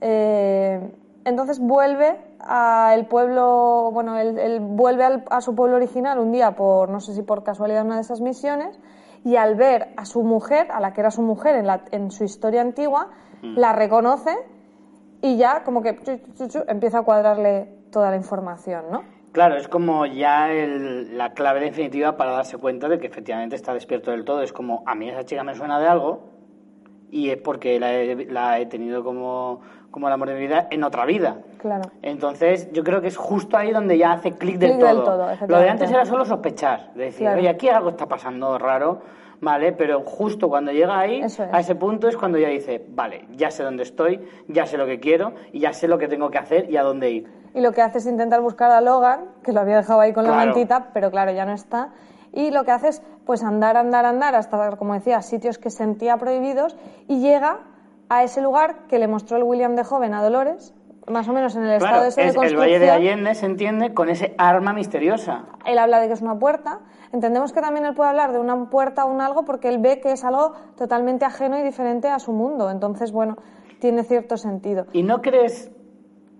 Eh, entonces vuelve al pueblo, bueno, él, él vuelve al- a su pueblo original un día por, no sé si por casualidad, una de esas misiones, y al ver a su mujer, a la que era su mujer en, la- en su historia antigua, la reconoce y ya como que chu, chu, chu, empieza a cuadrarle toda la información, ¿no? Claro, es como ya el- la clave definitiva para darse cuenta de que efectivamente está despierto del todo. Es como, a mí esa chica me suena de algo y es porque la he, la he tenido como, como el amor de mi vida en otra vida. Claro. Entonces, yo creo que es justo ahí donde ya hace clic del todo. Lo de antes era solo sospechar, de decir, Claro. oye, aquí algo está pasando raro, ¿vale? Pero justo cuando llega ahí, es. a ese punto es cuando ya dice, vale, ya sé dónde estoy, ya sé lo que quiero y ya sé lo que tengo que hacer y a dónde ir. Y lo que hace es intentar buscar a Logan, que lo había dejado ahí con la mantita, pero claro, ya no está. Y lo que hace es pues andar, andar, andar hasta, como decía, sitios que sentía prohibidos y llega a ese lugar que le mostró el William de joven a Dolores, más o menos en el estado Claro, ese de es el construcción. Valle de Allende se entiende con ese arma misteriosa. Él habla de que es una puerta. Entendemos que también él puede hablar de una puerta o un algo porque él ve que es algo totalmente ajeno y diferente a su mundo. Entonces, bueno, tiene cierto sentido. ¿Y no crees,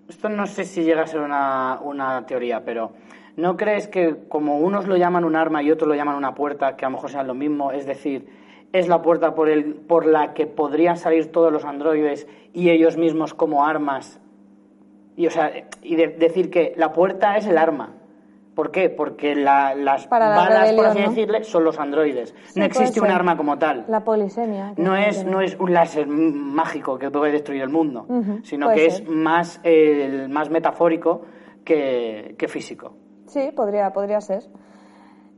esto no sé si llega a ser una, una teoría, pero ¿no crees que como unos lo llaman un arma y otros lo llaman una puerta, que a lo mejor sean lo mismo? Es decir, es la puerta por, el, por la que podrían salir todos los androides y ellos mismos como armas. Y, o sea, y de- decir que la puerta es el arma. ¿Por qué? Porque la- las Para la balas, por así ¿no? decirle, son los androides. Sí, no existe un arma como tal. La polisemia. No es, tiene. no es un láser mágico que puede destruir el mundo, sino puede que ser. es más, metafórico que, que físico. Sí, podría, podría ser.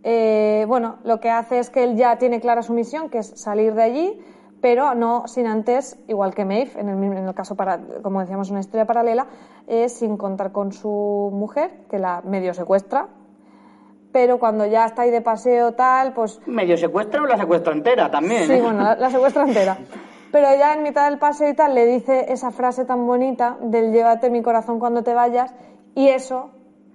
Eh, bueno, lo que hace es que él ya tiene clara su misión, que es salir de allí, pero no sin antes, igual que Maeve, en el, en el caso, para, como decíamos, una historia paralela, es sin contar con su mujer, que la medio secuestra, pero cuando ya está ahí de paseo tal, pues Medio secuestra o la secuestra entera también. Sí, ¿eh? bueno, la, la secuestra entera. Pero ya en mitad del paseo y tal le dice esa frase tan bonita del llévate mi corazón cuando te vayas y eso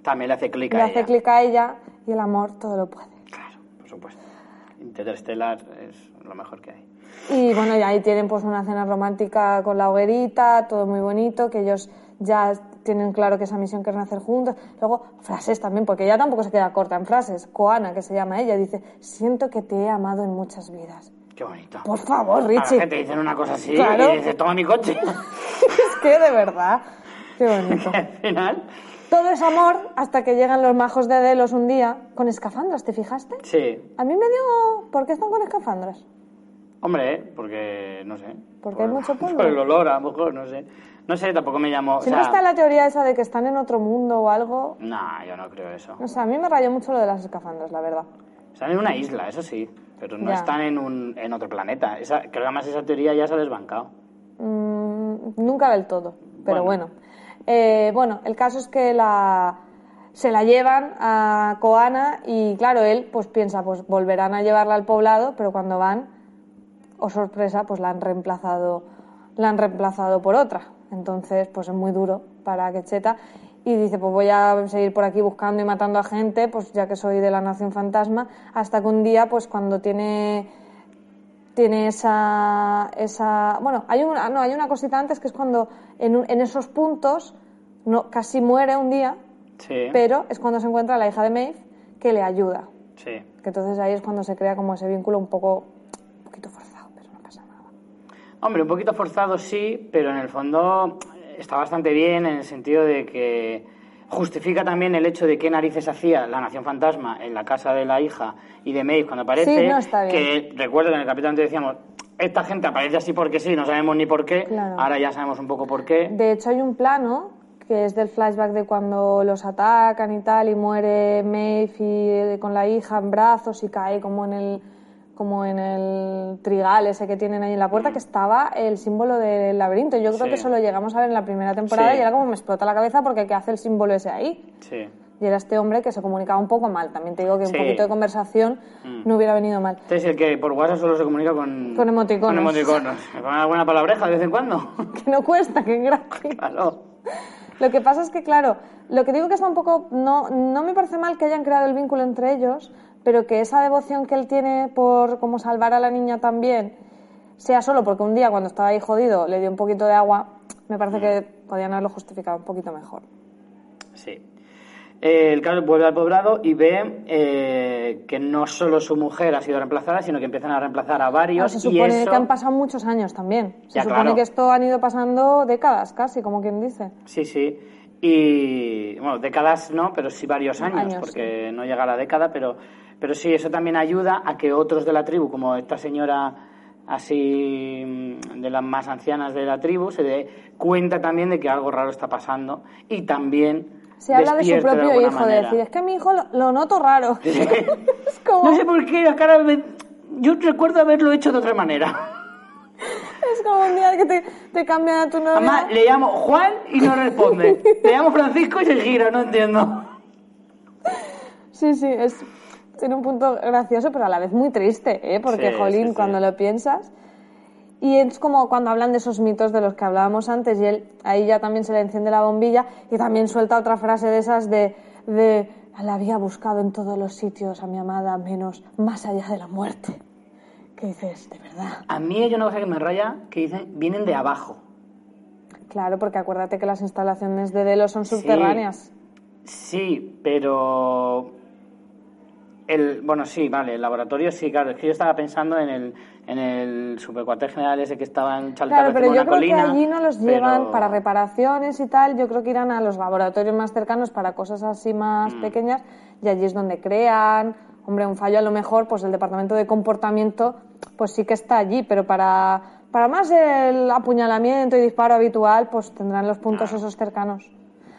También le hace clic le a hace ella. clic a ella y el amor todo lo puede. Claro, por supuesto. Interstellar es lo mejor que hay. Y bueno, y ahí tienen pues una cena romántica con la hoguerita, todo muy bonito, que ellos ya tienen claro que esa misión quieren hacer juntos. Luego, frases también, porque ella tampoco se queda corta en frases. Koana, que se llama ella, dice, siento que te he amado en muchas vidas. Qué bonito. Por favor, Richie. que te dicen una cosa así Claro. y dices, toma mi coche. [LAUGHS] es que de verdad, qué [LAUGHS] bonito. Al final, Todo es amor hasta que llegan los majos de Delos un día con escafandras, ¿te fijaste? sí. A mí me dio... ¿Por qué están con escafandras? Hombre, ¿eh? porque no sé. Porque hay mucho [LAUGHS] polvo. Por el olor, a lo mejor, no sé. No sé, tampoco me llamó. o Siempre sea, está la teoría esa de que están en otro mundo o algo. Nah, yo no creo eso. No sé, a mí me rayó mucho lo de las escafandras, la verdad. Están en una isla, eso sí, pero no Ya. están en, un, en otro planeta. Esa, creo que además esa teoría ya se ha desbancado. Mm, nunca del todo, pero Bueno. bueno. Eh, bueno, el caso es que la se la llevan a Koana y claro, él pues piensa, pues volverán a llevarla al poblado, pero cuando van, o sorpresa, pues la han reemplazado, la han reemplazado por otra. Entonces, pues es muy duro para Quecheta y dice, pues voy a seguir por aquí buscando y matando a gente, pues ya que soy de la Nación Fantasma, hasta que un día, pues cuando tiene tiene esa, esa bueno hay una no hay una cosita antes que es cuando en, un- en esos puntos no casi muere un día Sí. pero es cuando se encuentra la hija de Maeve que le ayuda Sí. que entonces ahí es cuando se crea como ese vínculo un poco un poquito forzado pero no pasa nada Hombre, un poquito forzado sí, pero en el fondo está bastante bien en el sentido de que justifica también el hecho de qué narices hacía la Nación Fantasma en la casa de la hija y de Maeve cuando aparece. Sí, no, está bien. Que recuerdo que en el capítulo antes decíamos, esta gente aparece así porque sí, no sabemos ni por qué. Claro. Ahora ya sabemos un poco por qué. de hecho hay un plano que es del flashback de cuando los atacan y tal y muere Maeve y, eh, con la hija en brazos y cae como en el como en el trigal ese que tienen ahí en la puerta que estaba el símbolo del laberinto yo creo Sí. que eso lo llegamos a ver en la primera temporada Sí. y era como me explota la cabeza porque ¿qué hace el símbolo ese ahí? Sí. y era este hombre que se comunicaba un poco mal también te digo que un poquito de conversación Mm. no hubiera venido mal Este es el que por WhatsApp solo se comunica con... Con emoticonos. Con emoticonos. [LAUGHS] Me pone alguna palabreja de vez en cuando. que no cuesta que es gratis [LAUGHS] claro. Lo que pasa es que, claro, lo que digo que está un poco. No, no me parece mal que hayan creado el vínculo entre ellos, pero que esa devoción que él tiene por como salvar a la niña también sea solo porque un día cuando estaba ahí jodido le dio un poquito de agua, me parece que podían haberlo justificado un poquito mejor. Sí. Eh, el caso vuelve al poblado y ve eh, que no solo su mujer ha sido reemplazada, sino que empiezan a reemplazar a varios. Claro, se y supone eso- que han pasado muchos años también. Se Ya, supone claro. que esto han ido pasando décadas casi, como quien dice. Sí, sí. Y, bueno, décadas no, pero sí varios años, Años, porque no llega a la década, pero, pero sí, eso también ayuda a que otros de la tribu, como esta señora así mm, de las más ancianas de la tribu, se dé cuenta también de que algo raro está pasando y también Se habla de su propio hijo, de decir, es que mi hijo lo, lo noto raro. [LAUGHS] [LAUGHS] es como... No sé por qué, la cara me, yo recuerdo haberlo hecho de otra manera. [LAUGHS] Es como un día que te, te cambian a tu novia. Además, le llamo Juan y no responde. Le llamo Francisco y se gira, no entiendo. Sí, sí, es, tiene un punto gracioso, pero a la vez muy triste, ¿eh? Porque, Sí, jolín, sí, sí. cuando lo piensas... Y es como cuando hablan de esos mitos de los que hablábamos antes y él ahí ya también se le enciende la bombilla y también suelta otra frase de esas de, de la había buscado en todos los sitios a mi amada menos más allá de la muerte. ¿Qué dices? De verdad. A mí hay una cosa que me raya que dicen, vienen de abajo. Claro, porque acuérdate que las instalaciones de Delo son subterráneas. Sí, pero... El, bueno, sí, vale, el laboratorio sí, claro. Es que yo estaba pensando en el, en el supercuartel general ese que estaba en Claro, pero en yo creo colina. que allí no los llevan pero- para reparaciones y tal. Yo creo que irán a los laboratorios más cercanos para cosas así más Mm. pequeñas y allí es donde crean. Hombre, un fallo a lo mejor, pues el departamento de comportamiento, pues sí que está allí, pero para, para más el apuñalamiento y disparo habitual, pues tendrán los puntos esos cercanos.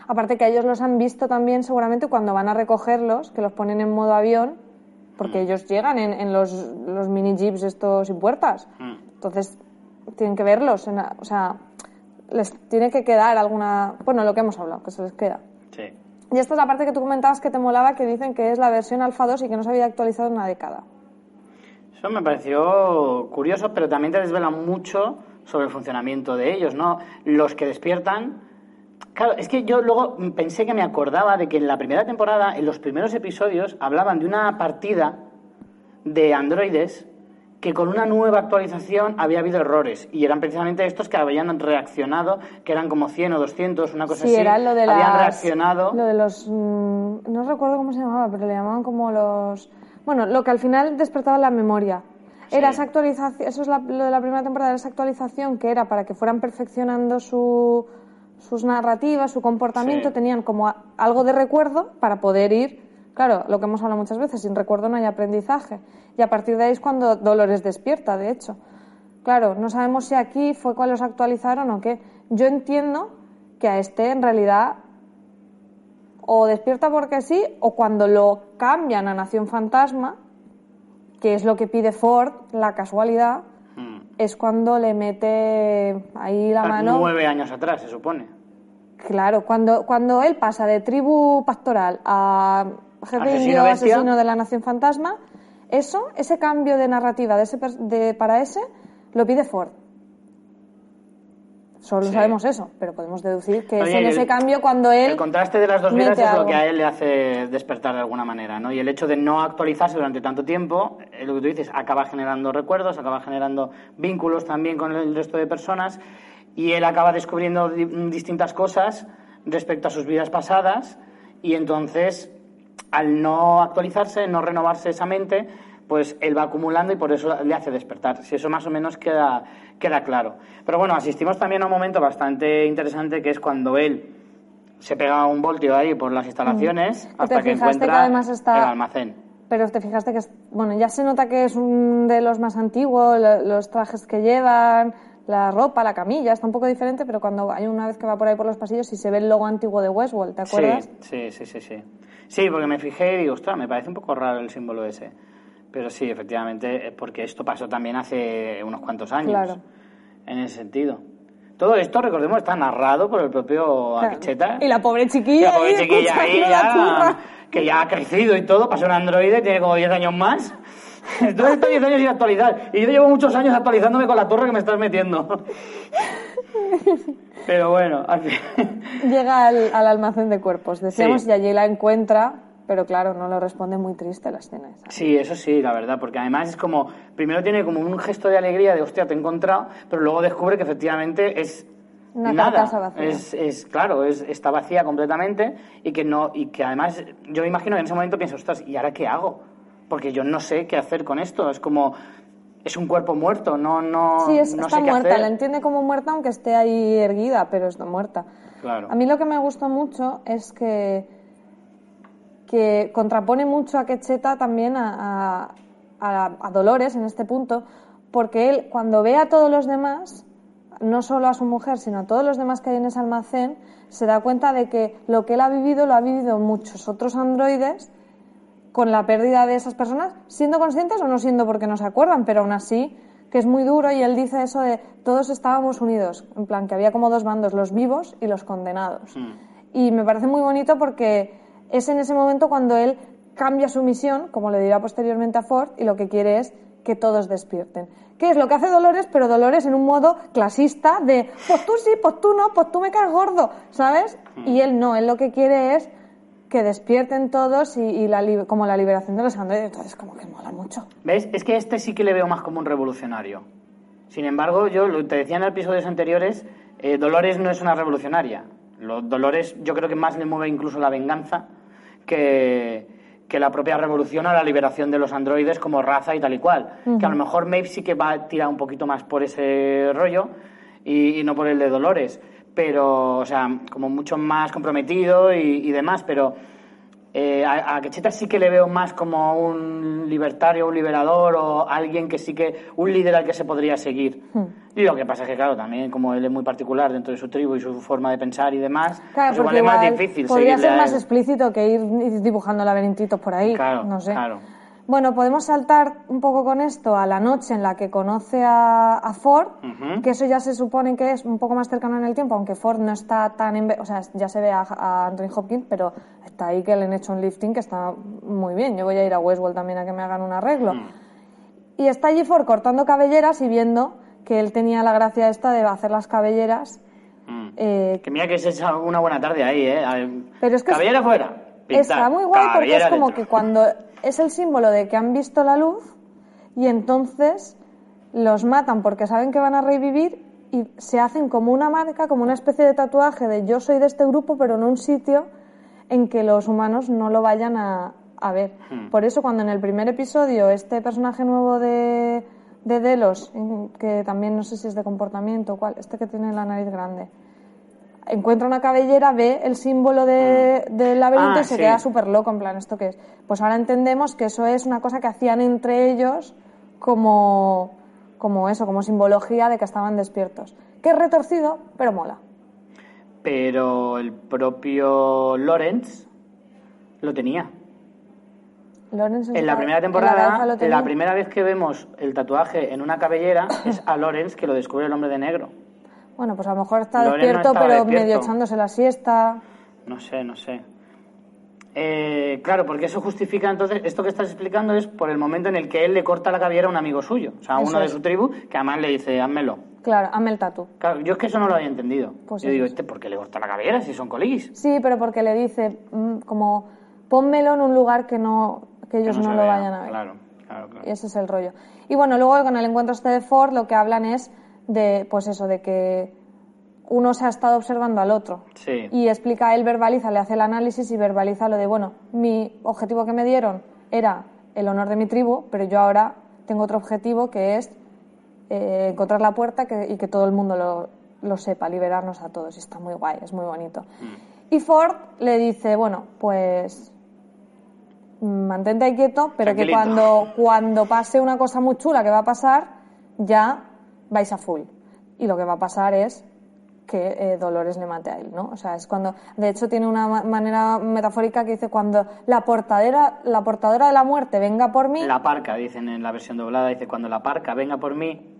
Aparte que ellos los han visto también seguramente cuando van a recogerlos, que los ponen en modo avión, porque ellos llegan en, en los, los mini jeeps estos sin puertas. Mm. Entonces, tienen que verlos. en o sea, les tiene que quedar alguna. Bueno, lo que hemos hablado, que se les queda. Sí. Y esta es la parte que tú comentabas que te molaba, que dicen que es la versión Alpha 2 y que no se había actualizado en una década. Eso me pareció curioso, pero también te desvela mucho sobre el funcionamiento de ellos, ¿no? Los que despiertan. Claro, es que yo luego pensé que me acordaba de que en la primera temporada, en los primeros episodios, hablaban de una partida de androides que con una nueva actualización había habido errores y eran precisamente estos que habían reaccionado, que eran como 100 o 200, una cosa sí, así. era lo de habían las- reaccionado. Lo de los. mm, no recuerdo cómo se llamaba, pero le llamaban como los. Bueno, lo que al final despertaba la memoria. Era esa actualización, eso es la- lo de la primera temporada, era esa actualización que era para que fueran perfeccionando su, sus narrativas, su comportamiento, Sí. tenían como algo de recuerdo para poder ir, claro, lo que hemos hablado muchas veces, sin recuerdo no hay aprendizaje. Y a partir de ahí es cuando Dolores despierta, de hecho. Claro, no sabemos si aquí fue cuando los actualizaron o qué. Yo entiendo que a este en realidad o despierta porque sí o cuando lo cambian a Nación Fantasma, que es lo que pide Ford, la casualidad. Es cuando le mete ahí la mano. Nueve años atrás, se supone. Claro, cuando, cuando él pasa de tribu pastoral a jefe Asesino indio asesino de la Nación Fantasma, eso, ese cambio de narrativa de ese, de, para ese, lo pide Ford. Solo Sí. sabemos eso, pero podemos deducir que es en el- ese cambio cuando él... El contraste de las dos vidas es lo que a él le hace despertar de alguna manera, ¿no? Y el hecho de no actualizarse durante tanto tiempo, eh, lo que tú dices, acaba generando recuerdos, acaba generando vínculos también con el resto de personas y él acaba descubriendo di- distintas cosas respecto a sus vidas pasadas y entonces al no actualizarse, no renovarse esa mente, pues él va acumulando y por eso le hace despertar. Si eso más o menos queda, queda claro. Pero bueno, asistimos también a un momento bastante interesante que es cuando él se pega un voltio ahí por las instalaciones ¿Te hasta que encuentra está- el almacén. Pero te fijaste que, es- bueno, ya se nota que es un de los más antiguos, lo- los trajes que llevan, la ropa, la camilla, está un poco diferente, pero cuando hay una vez que va por ahí por los pasillos y se ve el logo antiguo de Westworld, ¿te acuerdas? Sí, sí, sí, sí, sí. Sí, porque me fijé y digo, ostras, me parece un poco raro el símbolo ese. Pero sí, efectivamente, es porque esto pasó también hace unos cuantos años. Claro. En ese sentido. Todo esto, recordemos, está narrado por el propio Claro. Y la pobre Y chiquilla, la pobre chiquilla ahí ya, que ya ha crecido y todo, pasó un androide, tiene como 10 años más. Entonces está 10 años sin actualizar. Y yo llevo muchos años actualizándome con la torre que me estás metiendo. [LAUGHS] Pero bueno, al fin. Llega al, al almacén de cuerpos, decíamos, Sí. y allí la encuentra, pero claro, no lo responde muy triste la escena esa. Sí, eso sí, la verdad, porque además es como, primero tiene como un gesto de alegría de, hostia, te he encontrado, pero luego descubre que efectivamente es Una nada. vacía. Es, es, claro, es, está vacía completamente y que no, y que además, yo me imagino que en ese momento pienso, ostras, ¿y ahora qué hago? Porque yo no sé qué hacer con esto, es como, es un cuerpo muerto, no, no, Sí, es- no está sé qué muerta, hacer. la entiende como muerta aunque esté ahí erguida, pero está muerta. Claro. A mí lo que me gustó mucho es que, que contrapone mucho a Quecheta también a, a- Dolores en este punto, porque él cuando ve a todos los demás, no solo a su mujer, sino a todos los demás que hay en ese almacén, se da cuenta de que lo que él ha vivido lo ha vivido muchos otros androides con la pérdida de esas personas, siendo conscientes o no siendo porque no se acuerdan, pero aún así que es muy duro y él dice eso de todos estábamos unidos, en plan que había como dos bandos, los vivos y los condenados. Mm. Y me parece muy bonito porque es en ese momento cuando él cambia su misión, como le dirá posteriormente a Ford, y lo que quiere es que todos despierten. ¿Qué es lo que hace Dolores? Pero Dolores en un modo clasista de, pues tú sí, pues tú no, pues tú me caes gordo, ¿sabes? Y él no, él lo que quiere es que despierten todos y, y la, li- como la liberación de los androides. Entonces, como que mola mucho. ¿Ves? Es que este sí que le veo más como un revolucionario. Sin embargo, yo lo te decía en episodios anteriores, eh, Dolores no es una revolucionaria. Lo- Dolores yo creo que más le mueve incluso la venganza que, que la propia revolución o la liberación de los androides como raza y tal y cual. Que a lo mejor Maeve sí que va a tirar un poquito más por ese rollo y, y no por el de Dolores. Pero, o sea, como mucho más comprometido y, y demás, pero... Eh, a, a Quecheta sí que le veo más como un libertario, un liberador o alguien que sí que, un líder al que se podría seguir. Y lo que pasa es que, claro, también como él es muy particular dentro de su tribu y su forma de pensar y demás, Claro, pues igual es más difícil podría ser más explícito que ir dibujando laberintitos por ahí. Claro, no sé. claro. Bueno, podemos saltar un poco con esto a la noche en la que conoce a, a Ford, que eso ya se supone que es un poco más cercano en el tiempo, aunque Ford no está tan... enve- o sea, ya se ve a, a Anthony Hopkins, pero está ahí que le han hecho un lifting que está muy bien. Yo voy a ir a Westworld también a que me hagan un arreglo. Mm. Y está allí Ford cortando cabelleras y viendo que él tenía la gracia esta de hacer las cabelleras Mm. eh, Que mira que es una buena tarde ahí, ¿eh? Pero es que Cabellera fuera. pintar, Está muy guay porque es como dentro. que cuando es el símbolo de que han visto la luz y entonces los matan porque saben que van a revivir y se hacen como una marca, como una especie de tatuaje de yo soy de este grupo, pero en un sitio en que los humanos no lo vayan a, a ver. Hmm. Por eso cuando en el primer episodio este personaje nuevo de, de Delos, que también no sé si es de comportamiento o cuál, este que tiene la nariz grande, encuentra una cabellera, ve el símbolo de, del laberinto Ah, y se sí. queda súper loco, en plan, ¿esto qué es? Pues ahora entendemos que eso es una cosa que hacían entre ellos como, como eso, como simbología de que estaban despiertos. Que es retorcido, pero mola. Pero el propio Lawrence lo tenía. Lawrence En la primera la temporada, la tenía. primera vez que vemos el tatuaje en una cabellera es a Lawrence que lo descubre el hombre de negro. Bueno, pues a lo mejor está no despierto, estaba pero despierto. medio echándose la siesta. No sé, no sé. Eh, claro, porque eso justifica entonces, esto que estás explicando es por el momento en el que él le corta la cabellera a un amigo suyo, o sea, a Eso uno de su tribu, que además le dice, házmelo. Claro, hazme el tatu. Claro, yo es que eso no lo había entendido. Pues yo digo, es. este, ¿por qué le corta la cabellera si son coligis? Sí, pero porque le dice, mm, como, pónmelo en un lugar que no que ellos Que no, lo vea. vayan a ver. Claro, claro, claro. Y ese es el rollo. Y bueno, luego con el encuentro este de Ford lo que hablan es de, pues eso, de que uno se ha estado observando al otro. Sí. Y explica, él verbaliza, le hace el análisis y verbaliza lo de, bueno, mi objetivo que me dieron era el honor de mi tribu, pero yo ahora tengo otro objetivo que es eh, encontrar la puerta que- y que todo el mundo lo, lo sepa, liberarnos a todos. Y está muy guay, es muy bonito. Mm. Y Ford le dice, bueno, pues mantente ahí quieto, pero que cuando, cuando pase una cosa muy chula que va a pasar, ya vais a full. Y lo que va a pasar es que eh, Dolores le mate a él, ¿no? O sea, es cuando, de hecho tiene una ma- manera metafórica que dice cuando la portadera, la portadora de la muerte venga por mí, La parca, dicen en la versión doblada, dice, cuando la parca venga por mí,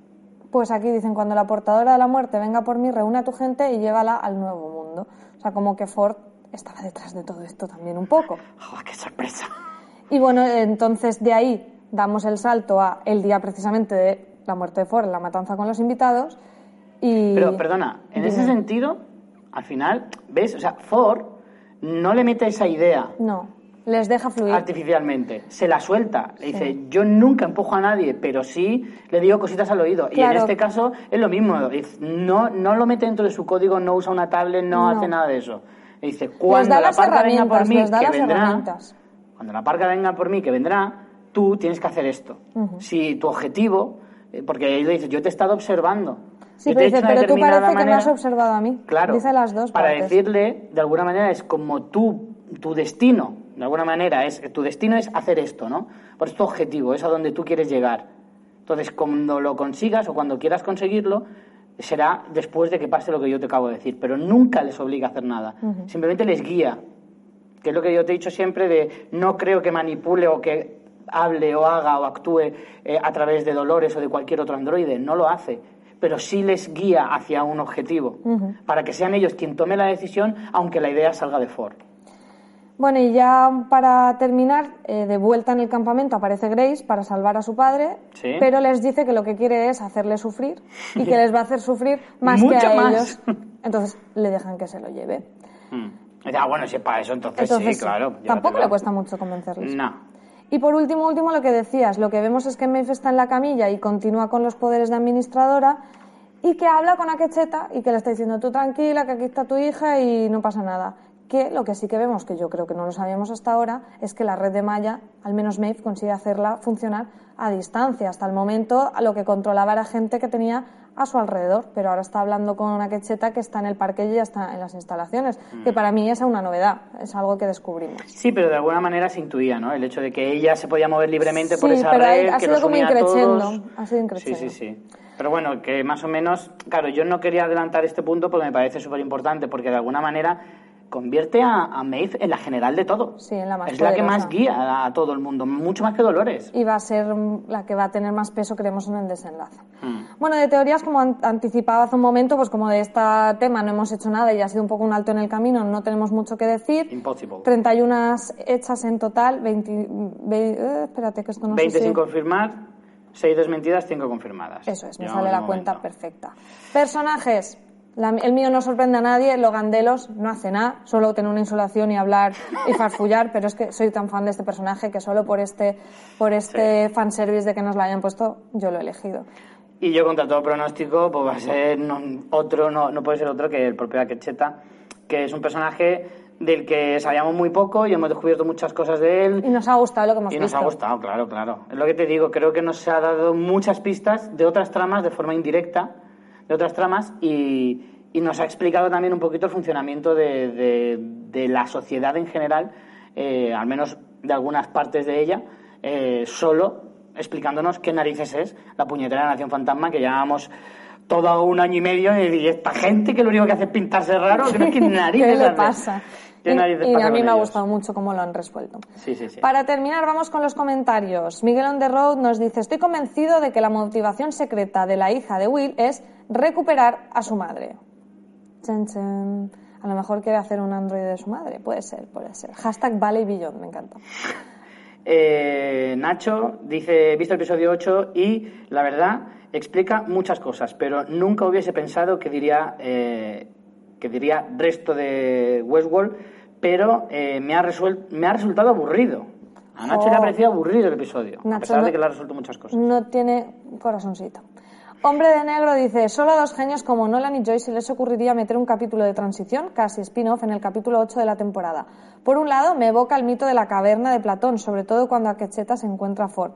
pues aquí dicen cuando la portadora de la muerte venga por mí, reúne a tu gente y llévala al nuevo mundo. O sea, como que Ford estaba detrás de todo esto también un poco. ¡joder, qué sorpresa! Y bueno, entonces de ahí damos el salto a el día precisamente de la muerte de Ford, la matanza con los invitados. Y... Pero, perdona, en ese Dime. sentido, al final, ¿ves? O sea, Ford no le mete esa idea No, les deja fluir. artificialmente, se la suelta. Le dice, yo nunca empujo a nadie, pero sí le digo cositas al oído. Y en Claro. este caso es lo mismo. No, no lo mete dentro de su código, no usa una tablet, no, No. hace nada de eso. Le dice, cuando da la parca venga por mí, que vendrá, cuando la parca venga por mí, que vendrá, tú tienes que hacer esto. Si tu objetivo, porque él le dice, yo te he estado observando. Sí, pero dice, pero tú parece que me has manera". observado a mí. Claro. Dice las dos Para partes. decirle, de alguna manera, es como tú, tu destino, de alguna manera, es tu destino es hacer esto, ¿no? Por es tu objetivo, es a donde tú quieres llegar. Entonces, cuando lo consigas o cuando quieras conseguirlo, será después de que pase lo que yo te acabo de decir. Pero nunca les obliga a hacer nada. Simplemente les guía. Que que es lo que yo te he dicho siempre de no creo que manipule o que hable o haga o actúe eh, a través de Dolores o de cualquier otro androide, no lo hace pero sí les guía hacia un objetivo, para que sean ellos quien tome la decisión, aunque la idea salga de Ford. Bueno, y ya para terminar, eh, de vuelta en el campamento aparece Grace para salvar a su padre, pero les dice que lo que quiere es hacerle sufrir y que [LAUGHS] les va a hacer sufrir más que a ellos. Entonces le dejan que se lo lleve. Mm. Ah, bueno, si para eso entonces, sí, claro. Tampoco le cuesta mucho convencerles. No. Y por último, último, lo que decías, lo que vemos es que Maeve está en la camilla y continúa con los poderes de administradora y que habla con Akecheta y que le está diciendo tú tranquila, que aquí está tu hija y no pasa nada que lo que sí que vemos, que yo creo que no lo sabíamos hasta ahora, es que la red de malla, al menos Maeve, consigue hacerla funcionar a distancia. Hasta el momento lo que controlaba era gente que tenía a su alrededor, pero ahora está hablando con una quecheta que está en el parque y ya está en las instalaciones, mm. que para mí es una novedad, es algo que descubrimos. Sí, pero de alguna manera se intuía, ¿no? El hecho de que ella se podía mover libremente por esa red, ha que sido como ha sido Sí, sí, sí. Pero bueno, que más o menos, claro, yo no quería adelantar este punto porque me parece súper importante, porque de alguna manera convierte a, a, Maeve en la general de todo. Sí, en la más Es la que más guía a todo el mundo, mucho más que Dolores. Y va a ser la que va a tener más peso, creemos, en el desenlace. Hmm. Bueno, de teorías, como anticipaba hace un momento, pues como de este tema no hemos hecho nada y ha sido un poco un alto en el camino, no tenemos mucho que decir. Impossible. 31 hechas en total, 20... Eh, espérate que esto no 20 sin confirmar, 6 desmentidas, 5 confirmadas. Eso es, me sale la cuenta perfecta. Personajes, el mío no sorprende a nadie, Logandelos no hace nada, solo tener una insolación y hablar y farfullar, pero es que soy tan fan de este personaje que solo por este, por este fanservice de que nos lo hayan puesto, yo lo he elegido. Y yo contra todo pronóstico, pues va a ser otro, no, no puede ser otro que el propio Akecheta, que es un personaje del que sabíamos muy poco y hemos descubierto muchas cosas de él. Y nos ha gustado lo que hemos visto. Y nos ha gustado, claro, claro. Es lo que te digo, creo que nos ha dado muchas pistas de otras tramas de forma indirecta de otras tramas y, nos ha explicado también un poquito el funcionamiento de, la sociedad en general, eh, al menos de algunas partes de ella, eh, solo explicándonos qué narices es la puñetera Nación Fantasma que llevábamos todo un año y medio y esta gente que lo único que hace es pintarse raro, [LAUGHS] ¿qué narices le pasa? Y, a mí me ha gustado mucho cómo lo han resuelto. Sí, sí, sí. Para terminar, vamos con los comentarios. Miguel on the road nos dice, estoy convencido de que la motivación secreta de la hija de Will es recuperar a su madre. A lo mejor quiere hacer un androide de su madre. Puede ser, puede ser. Hashtag Valley Beyond, me encanta. [LAUGHS] Eh, Nacho dice, he visto el episodio 8 y la verdad explica muchas cosas, pero nunca hubiese pensado que diría, eh, que diría resto de Westworld, pero eh, me, ha me ha resultado aburrido. A Nacho le ha parecido aburrido el episodio, a pesar de que le ha resuelto muchas cosas. No tiene corazoncito. Hombre de Negro dice, solo a dos genios como Nolan y Joyce les ocurriría meter un capítulo de transición, casi spin-off, en el capítulo 8 de la temporada. Por un lado, me evoca el mito de la caverna de Platón, sobre todo cuando Akecheta se encuentra a Ford.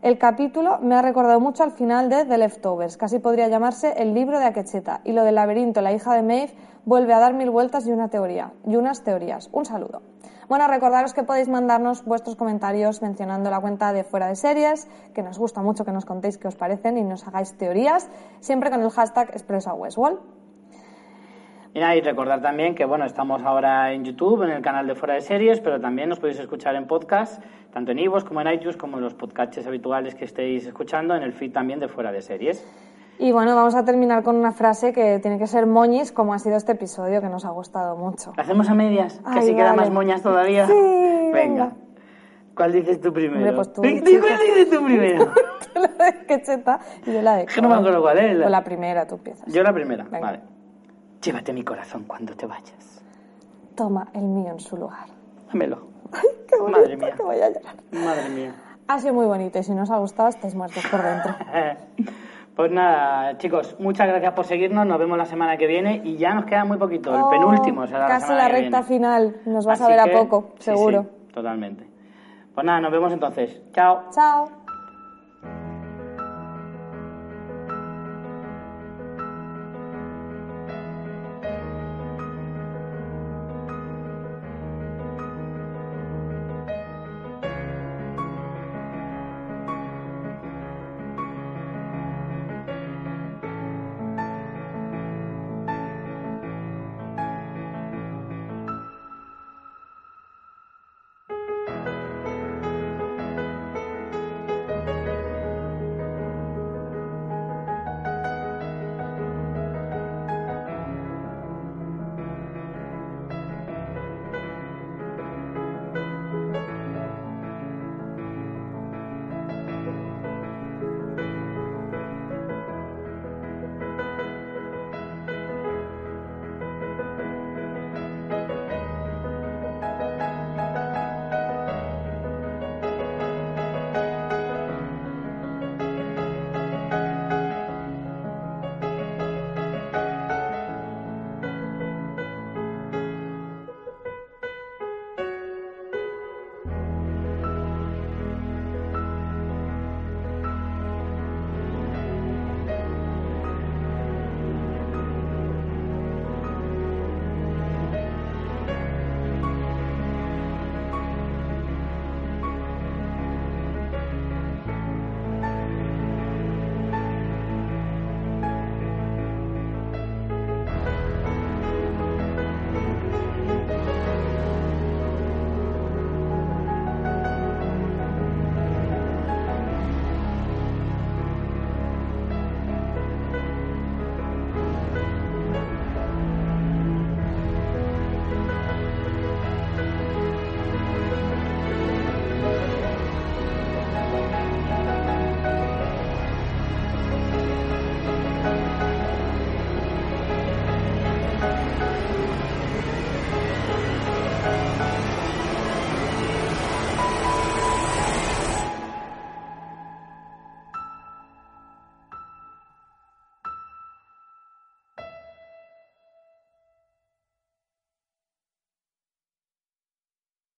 El capítulo me ha recordado mucho al final de The Leftovers, casi podría llamarse el libro de Akecheta, y lo del laberinto, la hija de Maeve, vuelve a dar mil vueltas y una teoría, y unas teorías. Un saludo. Bueno, recordaros que podéis mandarnos vuestros comentarios mencionando la cuenta de Fuera de Series, que nos gusta mucho que nos contéis qué os parecen y nos hagáis teorías, siempre con el hashtag ExpresoWestwall. Y y recordar también que bueno, estamos ahora en YouTube, en el canal de Fuera de Series, pero también nos podéis escuchar en podcast, tanto en iVoox como en iTunes, como en los podcasts habituales que estéis escuchando, en el feed también de Fuera de Series. Y bueno, vamos a terminar con una frase que tiene que ser moñis, como ha sido este episodio, que nos ha gustado mucho. ¿La hacemos a medias? que así queda más moñas todavía. Sí, venga. ¿Cuál dices tú primero? pues tú, ¿Cuál dices tú primero? [LAUGHS] la de quecheta y yo la de... Que no me acuerdo cuál es. Pues la primera, tú empiezas. Yo la primera, vale. Llévate mi corazón cuando te vayas. Toma el mío en su lugar. Dámelo. Ay, qué bonito, Madre mía. que voy a llorar. Madre mía. Ha sido muy bonito y si no os ha gustado estáis muertos por dentro. [LAUGHS] Pues nada, chicos, muchas gracias por seguirnos. Nos vemos la semana que viene y ya nos queda muy poquito. El Oh, penúltimo será Casi la recta final. Nos vas a ver a poco, sí, seguro. sí, totalmente. Pues nada, nos vemos entonces. Chao. Chao.